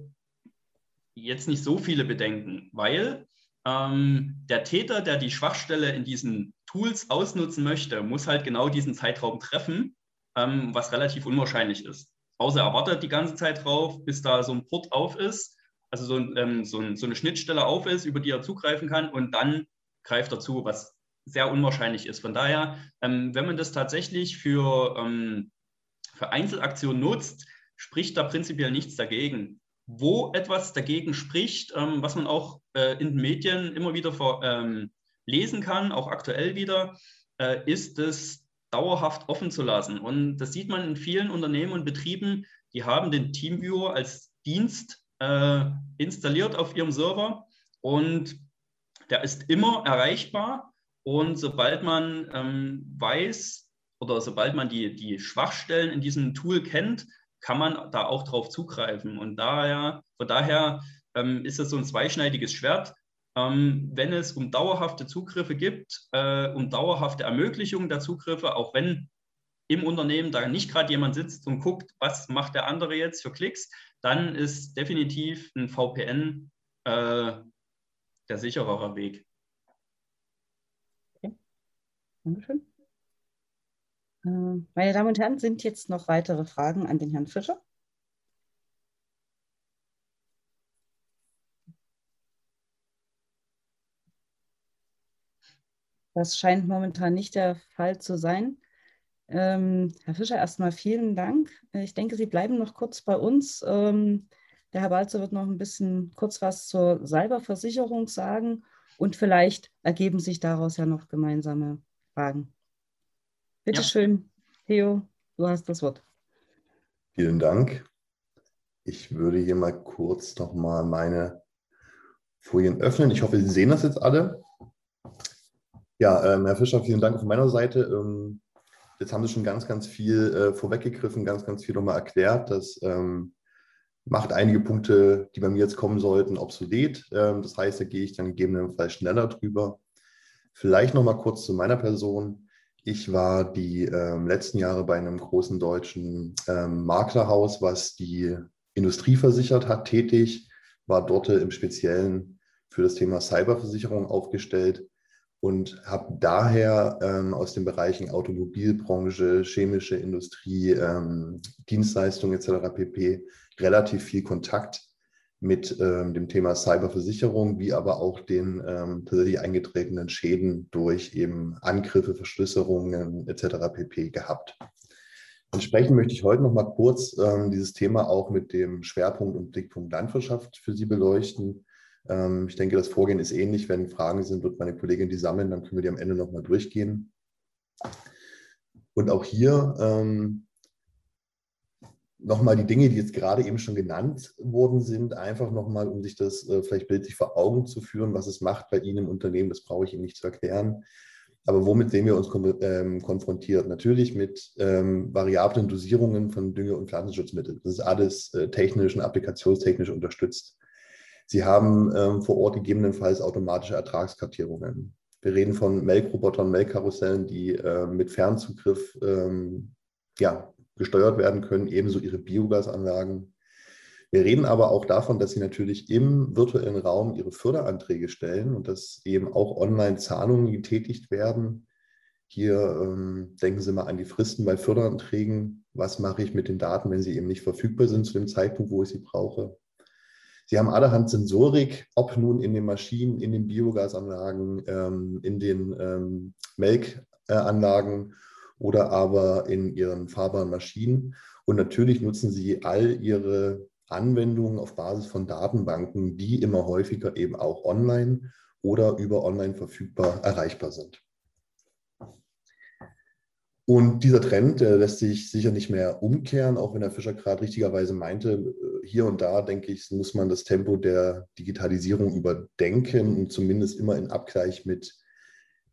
jetzt nicht so viele Bedenken, weil ähm, der Täter, der die Schwachstelle in diesen Tools ausnutzen möchte, muss halt genau diesen Zeitraum treffen, ähm, was relativ unwahrscheinlich ist. Außer er wartet die ganze Zeit drauf, bis da so ein Port auf ist, also so, ähm, so, ein, so eine Schnittstelle auf ist, über die er zugreifen kann und dann greift er zu, was sehr unwahrscheinlich ist. Von daher, ähm, wenn man das tatsächlich für, ähm, für Einzelaktionen nutzt, spricht da prinzipiell nichts dagegen. Wo etwas dagegen spricht, ähm, was man auch äh, in den Medien immer wieder vor, ähm, lesen kann, auch aktuell wieder, äh, ist es dauerhaft offen zu lassen. Und das sieht man in vielen Unternehmen und Betrieben, die haben den Teamviewer als Dienst äh, installiert auf ihrem Server und der ist immer erreichbar. Und sobald man ähm, weiß oder sobald man die, die Schwachstellen in diesem Tool kennt, kann man da auch drauf zugreifen. Und daher, von daher ähm, ist es so ein zweischneidiges Schwert. Ähm, wenn es um dauerhafte Zugriffe gibt, äh, um dauerhafte Ermöglichung der Zugriffe, auch wenn im Unternehmen da nicht gerade jemand sitzt und guckt, was macht der andere jetzt für Klicks, dann ist definitiv ein VPN äh, der sicherere Weg. Okay. Dankeschön. Äh, meine Damen und Herren, sind jetzt noch weitere Fragen an den Herrn Fischer? Das scheint momentan nicht der Fall zu sein. Ähm, Herr Fischer, erstmal vielen Dank. Ich denke, Sie bleiben noch kurz bei uns. Ähm, der Herr Balzer wird noch ein bisschen kurz was zur Cyberversicherung sagen und vielleicht ergeben sich daraus ja noch gemeinsame Fragen. Bitte ja. schön, Theo, du hast das Wort. Vielen Dank. Ich würde hier mal kurz noch mal meine Folien öffnen. Ich hoffe, Sie sehen das jetzt alle. Ja, ähm, Herr Fischer, vielen Dank von meiner Seite. Ähm, jetzt haben Sie schon ganz, ganz viel äh, vorweggegriffen, ganz, ganz viel nochmal erklärt. Das ähm, macht einige Punkte, die bei mir jetzt kommen sollten, obsolet. Ähm, das heißt, da gehe ich dann gegebenenfalls schneller drüber. Vielleicht nochmal kurz zu meiner Person. Ich war die ähm, letzten Jahre bei einem großen deutschen ähm, Maklerhaus, was die Industrie versichert hat, tätig, war dort im Speziellen für das Thema Cyberversicherung aufgestellt und habe daher ähm, aus den Bereichen Automobilbranche, chemische Industrie, ähm, Dienstleistungen etc. pp. relativ viel Kontakt mit ähm, dem Thema Cyberversicherung, wie aber auch den ähm, tatsächlich eingetretenen Schäden durch eben Angriffe, Verschlüsselungen etc. pp. gehabt. Entsprechend möchte ich heute noch mal kurz ähm, dieses Thema auch mit dem Schwerpunkt und Blickpunkt Landwirtschaft für Sie beleuchten. Ähm, ich denke, das Vorgehen ist ähnlich. Wenn Fragen sind, wird meine Kollegin die sammeln, dann können wir die am Ende noch mal durchgehen. Und auch hier ähm, nochmal die Dinge, die jetzt gerade eben schon genannt worden sind, einfach nochmal, um sich das äh, vielleicht bildlich vor Augen zu führen, was es macht bei Ihnen im Unternehmen, das brauche ich Ihnen nicht zu erklären. Aber womit sehen wir uns kon ähm, konfrontiert? Natürlich mit ähm, variablen Dosierungen von Dünger- und Pflanzenschutzmitteln. Das ist alles äh, technisch und applikationstechnisch unterstützt. Sie haben ähm, vor Ort gegebenenfalls automatische Ertragskartierungen. Wir reden von Melkrobotern, Melkkarussellen, die äh, mit Fernzugriff ähm, ja, gesteuert werden können, ebenso ihre Biogasanlagen. Wir reden aber auch davon, dass sie natürlich im virtuellen Raum ihre Förderanträge stellen und dass eben auch Online-Zahlungen getätigt werden. Hier ähm, denken Sie mal an die Fristen bei Förderanträgen. Was mache ich mit den Daten, wenn sie eben nicht verfügbar sind zu dem Zeitpunkt, wo ich sie brauche? Sie haben allerhand Sensorik, ob nun in den Maschinen, in den Biogasanlagen, ähm, in den ähm, Melkanlagen oder aber in ihren fahrbaren Maschinen. Und natürlich nutzen sie all ihre Anwendungen auf Basis von Datenbanken, die immer häufiger eben auch online oder über online verfügbar erreichbar sind. Und dieser Trend, der lässt sich sicher nicht mehr umkehren, auch wenn der Fischer gerade richtigerweise meinte, äh, hier und da, denke ich, muss man das Tempo der Digitalisierung überdenken und zumindest immer in Abgleich mit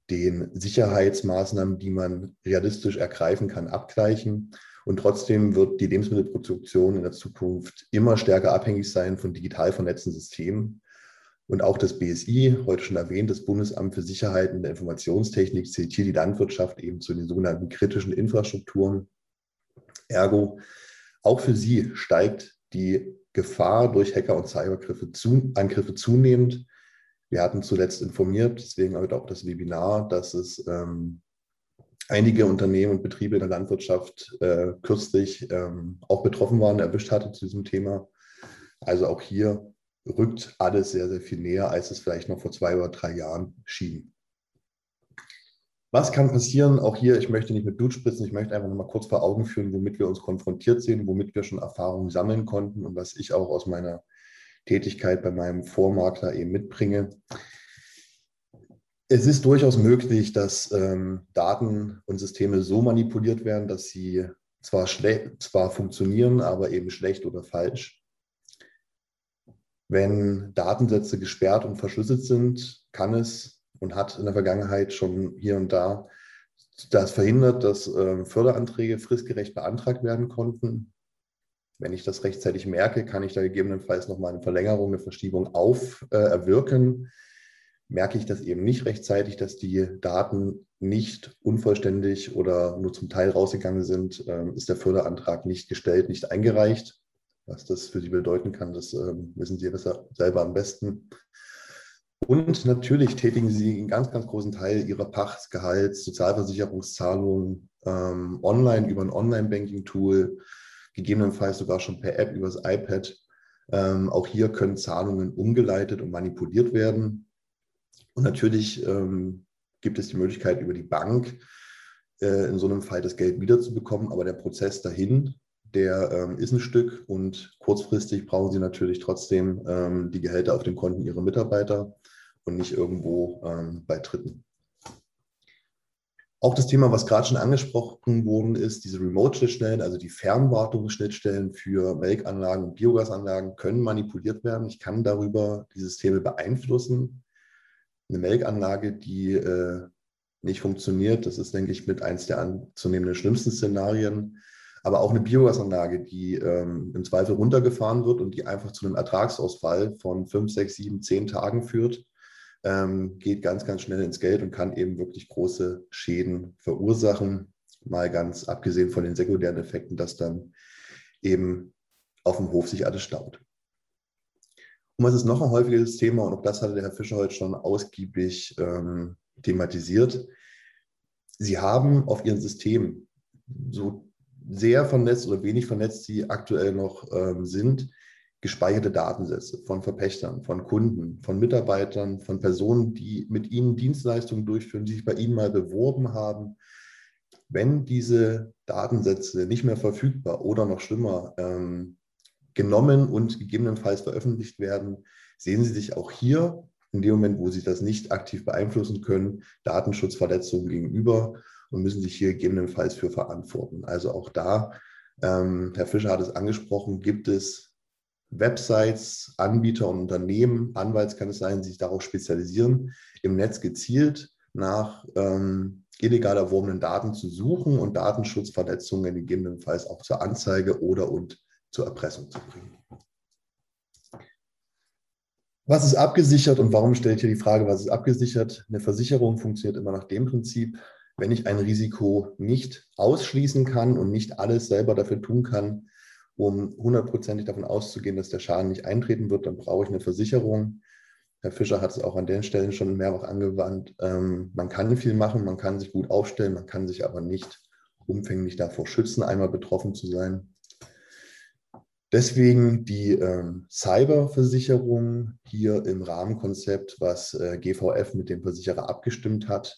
den Sicherheitsmaßnahmen, die man realistisch ergreifen kann, abgleichen. Und trotzdem wird die Lebensmittelproduktion in der Zukunft immer stärker abhängig sein von digital vernetzten Systemen. Und auch das BSI, heute schon erwähnt, das Bundesamt für Sicherheit in der Informationstechnik, zählt hier die Landwirtschaft eben zu den sogenannten kritischen Infrastrukturen. Ergo, auch für sie steigt die Gefahr durch Hacker- und Cyberangriffe zu, zunehmend. Wir hatten zuletzt informiert, deswegen heute auch das Webinar, dass es ähm, einige Unternehmen und Betriebe in der Landwirtschaft äh, kürzlich ähm, auch betroffen waren, erwischt hatte zu diesem Thema. Also auch hier rückt alles sehr, sehr viel näher, als es vielleicht noch vor zwei oder drei Jahren schien. Was kann passieren? Auch hier, ich möchte nicht mit Blut spritzen, ich möchte einfach noch mal kurz vor Augen führen, womit wir uns konfrontiert sehen, womit wir schon Erfahrungen sammeln konnten und was ich auch aus meiner Tätigkeit bei meinem Vormakler eben mitbringe. Es ist durchaus möglich, dass ähm, Daten und Systeme so manipuliert werden, dass sie zwar, zwar funktionieren, aber eben schlecht oder falsch. Wenn Datensätze gesperrt und verschlüsselt sind, kann es und hat in der Vergangenheit schon hier und da das verhindert, dass äh, Förderanträge fristgerecht beantragt werden konnten. Wenn ich das rechtzeitig merke, kann ich da gegebenenfalls nochmal eine Verlängerung, eine Verschiebung auf äh. Merke ich das eben nicht rechtzeitig, dass die Daten nicht unvollständig oder nur zum Teil rausgegangen sind, äh, ist der Förderantrag nicht gestellt, nicht eingereicht. Was das für Sie bedeuten kann, das ähm, wissen Sie besser, selber am besten. Und natürlich tätigen Sie einen ganz, ganz großen Teil Ihrer Pacht, Gehalts, Sozialversicherungszahlungen ähm, online über ein Online-Banking-Tool, gegebenenfalls sogar schon per App übers iPad. Ähm, auch hier können Zahlungen umgeleitet und manipuliert werden. Und natürlich ähm, gibt es die Möglichkeit, über die Bank äh, in so einem Fall das Geld wiederzubekommen, aber der Prozess dahin der ähm, ist ein Stück und kurzfristig brauchen sie natürlich trotzdem ähm, die Gehälter auf den Konten ihrer Mitarbeiter und nicht irgendwo ähm, bei Dritten. Auch das Thema, was gerade schon angesprochen worden ist, diese Remote-Schnittstellen, also die Fernwartungsschnittstellen für Melkanlagen und Biogasanlagen können manipuliert werden. Ich kann darüber die Systeme beeinflussen. Eine Melkanlage, die äh, nicht funktioniert, das ist, denke ich, mit eins der anzunehmenden schlimmsten Szenarien aber auch eine Biogasanlage, die ähm, im Zweifel runtergefahren wird und die einfach zu einem Ertragsausfall von fünf, sechs, sieben, zehn Tagen führt, ähm, geht ganz, ganz schnell ins Geld und kann eben wirklich große Schäden verursachen. Mal ganz abgesehen von den sekundären Effekten, dass dann eben auf dem Hof sich alles staut. Und was ist noch ein häufiges Thema, und auch das hatte der Herr Fischer heute schon ausgiebig ähm, thematisiert. Sie haben auf Ihren Systemen so sehr vernetzt oder wenig vernetzt sie aktuell noch ähm, sind, gespeicherte Datensätze von Verpächtern, von Kunden, von Mitarbeitern, von Personen, die mit ihnen Dienstleistungen durchführen, die sich bei ihnen mal beworben haben. Wenn diese Datensätze nicht mehr verfügbar oder noch schlimmer ähm, genommen und gegebenenfalls veröffentlicht werden, sehen Sie sich auch hier in dem Moment, wo Sie das nicht aktiv beeinflussen können, Datenschutzverletzungen gegenüber und müssen sich hier gegebenenfalls für verantworten. Also auch da, ähm, Herr Fischer hat es angesprochen, gibt es Websites, Anbieter und Unternehmen, Anwalts kann es sein, die sich darauf spezialisieren, im Netz gezielt nach ähm, illegal erworbenen Daten zu suchen und Datenschutzverletzungen gegebenenfalls auch zur Anzeige oder und zur Erpressung zu bringen. Was ist abgesichert und warum stellt hier die Frage, was ist abgesichert? Eine Versicherung funktioniert immer nach dem Prinzip, wenn ich ein Risiko nicht ausschließen kann und nicht alles selber dafür tun kann, um hundertprozentig davon auszugehen, dass der Schaden nicht eintreten wird, dann brauche ich eine Versicherung. Herr Fischer hat es auch an den Stellen schon mehrfach angewandt. Ähm, man kann viel machen, man kann sich gut aufstellen, man kann sich aber nicht umfänglich davor schützen, einmal betroffen zu sein. Deswegen die ähm, Cyberversicherung hier im Rahmenkonzept, was äh, GVF mit dem Versicherer abgestimmt hat,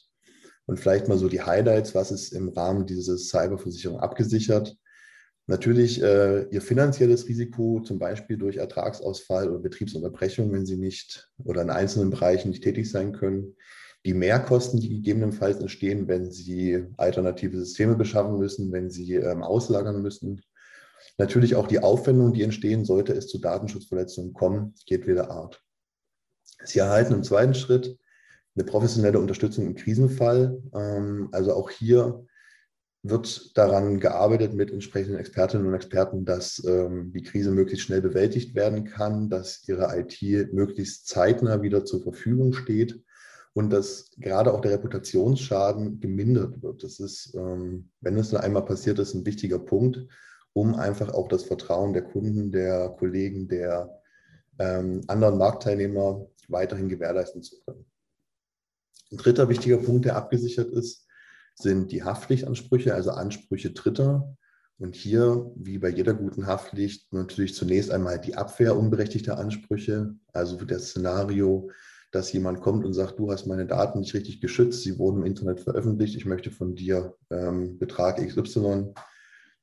Und vielleicht mal so die Highlights, was ist im Rahmen dieser Cyberversicherung abgesichert? Natürlich äh, Ihr finanzielles Risiko, zum Beispiel durch Ertragsausfall oder Betriebsunterbrechung, wenn Sie nicht oder in einzelnen Bereichen nicht tätig sein können. Die Mehrkosten, die gegebenenfalls entstehen, wenn Sie alternative Systeme beschaffen müssen, wenn Sie ähm, auslagern müssen. Natürlich auch die Aufwendungen, die entstehen, sollte es zu Datenschutzverletzungen kommen, jedweder Art. Sie erhalten im zweiten Schritt eine professionelle Unterstützung im Krisenfall. Ähm, also auch hier wird daran gearbeitet mit entsprechenden Expertinnen und Experten, dass ähm, die Krise möglichst schnell bewältigt werden kann, dass ihre IT möglichst zeitnah wieder zur Verfügung steht und dass gerade auch der Reputationsschaden gemindert wird. Das ist, ähm, wenn es dann einmal passiert ist, ein wichtiger Punkt, um einfach auch das Vertrauen der Kunden, der Kollegen, der ähm, anderen Marktteilnehmer weiterhin gewährleisten zu können. Ein dritter wichtiger Punkt, der abgesichert ist, sind die Haftpflichtansprüche, also Ansprüche Dritter. Und hier, wie bei jeder guten Haftpflicht, natürlich zunächst einmal die Abwehr unberechtigter Ansprüche, also das Szenario, dass jemand kommt und sagt, du hast meine Daten nicht richtig geschützt, sie wurden im Internet veröffentlicht, ich möchte von dir ähm, Betrag XY,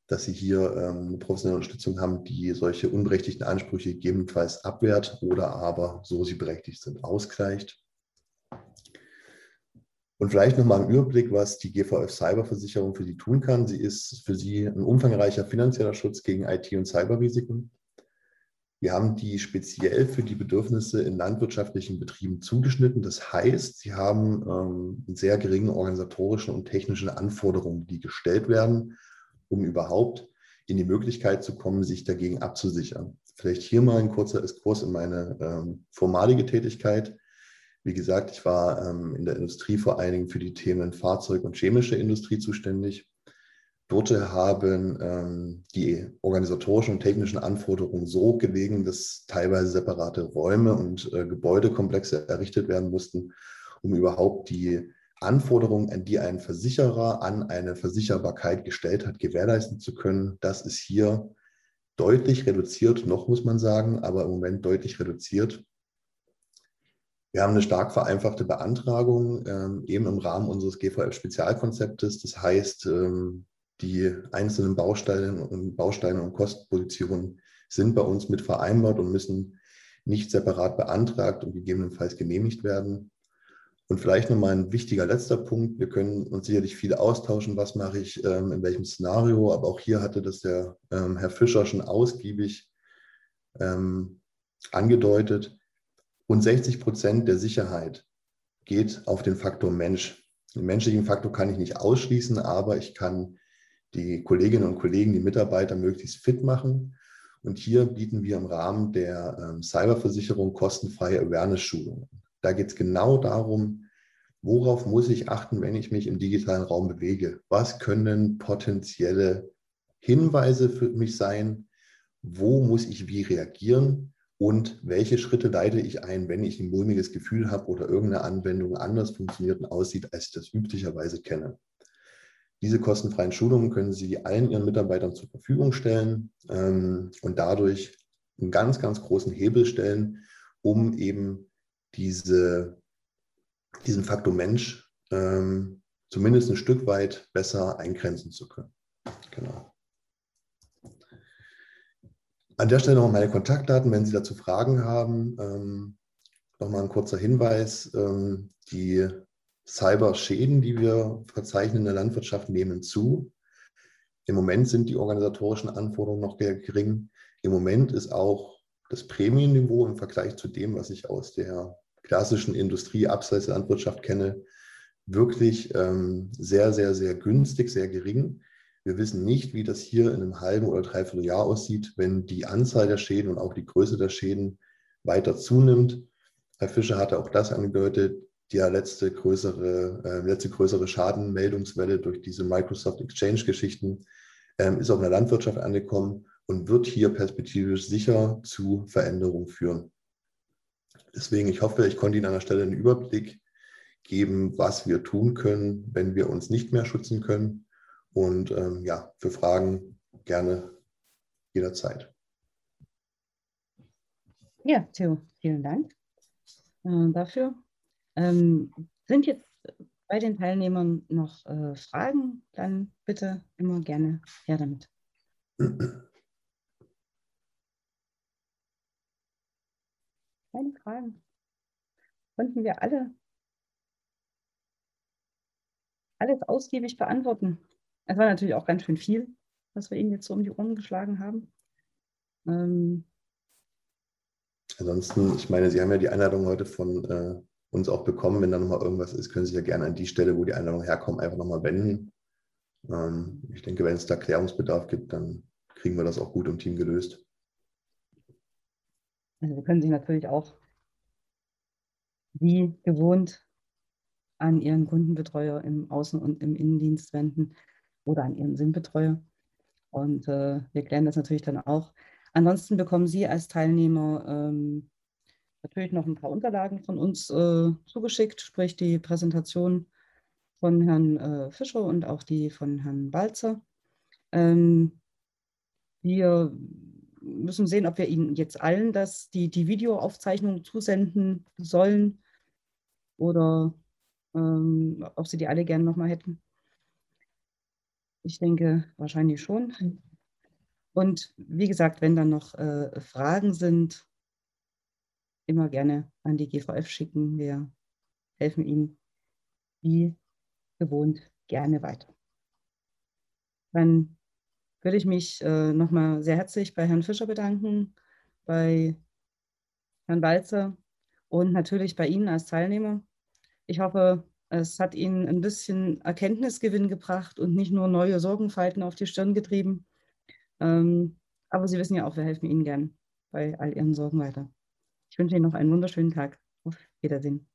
dass sie hier ähm, eine professionelle Unterstützung haben, die solche unberechtigten Ansprüche gegebenenfalls abwehrt oder aber, so sie berechtigt sind, ausgleicht. Und vielleicht nochmal ein Überblick, was die GVF Cyberversicherung für Sie tun kann. Sie ist für Sie ein umfangreicher finanzieller Schutz gegen IT- und Cyberrisiken. Wir haben die speziell für die Bedürfnisse in landwirtschaftlichen Betrieben zugeschnitten. Das heißt, sie haben ähm, sehr geringe organisatorischen und technischen Anforderungen, die gestellt werden, um überhaupt in die Möglichkeit zu kommen, sich dagegen abzusichern. Vielleicht hier mal ein kurzer Exkurs in meine ähm, formalige Tätigkeit. Wie gesagt, ich war ähm, in der Industrie vor allen Dingen für die Themen Fahrzeug- und chemische Industrie zuständig. Dort haben ähm, die organisatorischen und technischen Anforderungen so gelegen, dass teilweise separate Räume und äh, Gebäudekomplexe errichtet werden mussten, um überhaupt die Anforderungen, an die ein Versicherer an eine Versicherbarkeit gestellt hat, gewährleisten zu können. Das ist hier deutlich reduziert, noch muss man sagen, aber im Moment deutlich reduziert. Wir haben eine stark vereinfachte Beantragung ähm, eben im Rahmen unseres GVL-Spezialkonzeptes. Das heißt, ähm, die einzelnen Bausteine und Bausteine und Kostenpositionen sind bei uns mit vereinbart und müssen nicht separat beantragt und gegebenenfalls genehmigt werden. Und vielleicht nochmal ein wichtiger letzter Punkt. Wir können uns sicherlich viel austauschen, was mache ich ähm, in welchem Szenario. Aber auch hier hatte das der Herr Fischer schon ausgiebig angedeutet. Und 60 Prozent der Sicherheit geht auf den Faktor Mensch. Den menschlichen Faktor kann ich nicht ausschließen, aber ich kann die Kolleginnen und Kollegen, die Mitarbeiter möglichst fit machen. Und hier bieten wir im Rahmen der ähm, Cyberversicherung kostenfreie Awareness-Schulungen. Da geht es genau darum, worauf muss ich achten, wenn ich mich im digitalen Raum bewege? Was können potenzielle Hinweise für mich sein? Wo muss ich wie reagieren? Und welche Schritte leite ich ein, wenn ich ein mulmiges Gefühl habe oder irgendeine Anwendung anders funktioniert und aussieht, als ich das üblicherweise kenne. Diese kostenfreien Schulungen können Sie allen Ihren Mitarbeitern zur Verfügung stellen ähm, und dadurch einen ganz, ganz großen Hebel stellen, um eben diese, diesen Faktor Mensch ähm, zumindest ein Stück weit besser eingrenzen zu können. Genau. An der Stelle noch meine Kontaktdaten, wenn Sie dazu Fragen haben. Ähm, Nochmal ein kurzer Hinweis. Ähm, die Cyberschäden, die wir verzeichnen in der Landwirtschaft, nehmen zu. Im Moment sind die organisatorischen Anforderungen noch gering. Im Moment ist auch das Prämienniveau im Vergleich zu dem, was ich aus der klassischen Industrie abseits der Landwirtschaft kenne, wirklich ähm, sehr, sehr, sehr günstig, sehr gering. Wir wissen nicht, wie das hier in einem halben oder dreiviertel Jahr aussieht, wenn die Anzahl der Schäden und auch die Größe der Schäden weiter zunimmt. Herr Fischer hatte auch das angedeutet, die letzte größere, äh, letzte größere Schadenmeldungswelle durch diese Microsoft Exchange-Geschichten ähm, ist auch in der Landwirtschaft angekommen und wird hier perspektivisch sicher zu Veränderungen führen. Deswegen, ich hoffe, ich konnte Ihnen an der Stelle einen Überblick geben, was wir tun können, wenn wir uns nicht mehr schützen können und ähm, ja, für Fragen gerne jederzeit. Ja, Theo, vielen Dank äh, dafür. Ähm, sind jetzt bei den Teilnehmern noch äh, Fragen, dann bitte immer gerne her damit. Keine Fragen. Konnten wir alle alles ausgiebig beantworten. Es war natürlich auch ganz schön viel, was wir Ihnen jetzt so um die Ohren geschlagen haben. Ähm, Ansonsten, ich meine, Sie haben ja die Einladung heute von äh, uns auch bekommen. Wenn da nochmal irgendwas ist, können Sie sich ja gerne an die Stelle, wo die Einladung herkommt, einfach nochmal wenden. Ähm, ich denke, wenn es da Klärungsbedarf gibt, dann kriegen wir das auch gut im Team gelöst. Also wir können sich natürlich auch wie gewohnt an Ihren Kundenbetreuer im Außen- und im Innendienst wenden oder an Ihren SIM-Betreuer. Und äh, wir klären das natürlich dann auch. Ansonsten bekommen Sie als Teilnehmer ähm, natürlich noch ein paar Unterlagen von uns äh, zugeschickt, sprich die Präsentation von Herrn äh, Fischer und auch die von Herrn Balzer. Ähm, wir müssen sehen, ob wir Ihnen jetzt allen das, die, die Videoaufzeichnung zusenden sollen oder ähm, ob Sie die alle gerne nochmal hätten. Ich denke wahrscheinlich schon. Und wie gesagt, wenn dann noch äh, Fragen sind, immer gerne an die GVF schicken. Wir helfen Ihnen wie gewohnt gerne weiter. Dann würde ich mich äh, nochmal sehr herzlich bei Herrn Fischer bedanken, bei Herrn Walzer und natürlich bei Ihnen als Teilnehmer. Ich hoffe, es hat Ihnen ein bisschen Erkenntnisgewinn gebracht und nicht nur neue Sorgenfalten auf die Stirn getrieben. Ähm, aber Sie wissen ja auch, wir helfen Ihnen gern bei all Ihren Sorgen weiter. Ich wünsche Ihnen noch einen wunderschönen Tag. Auf Wiedersehen.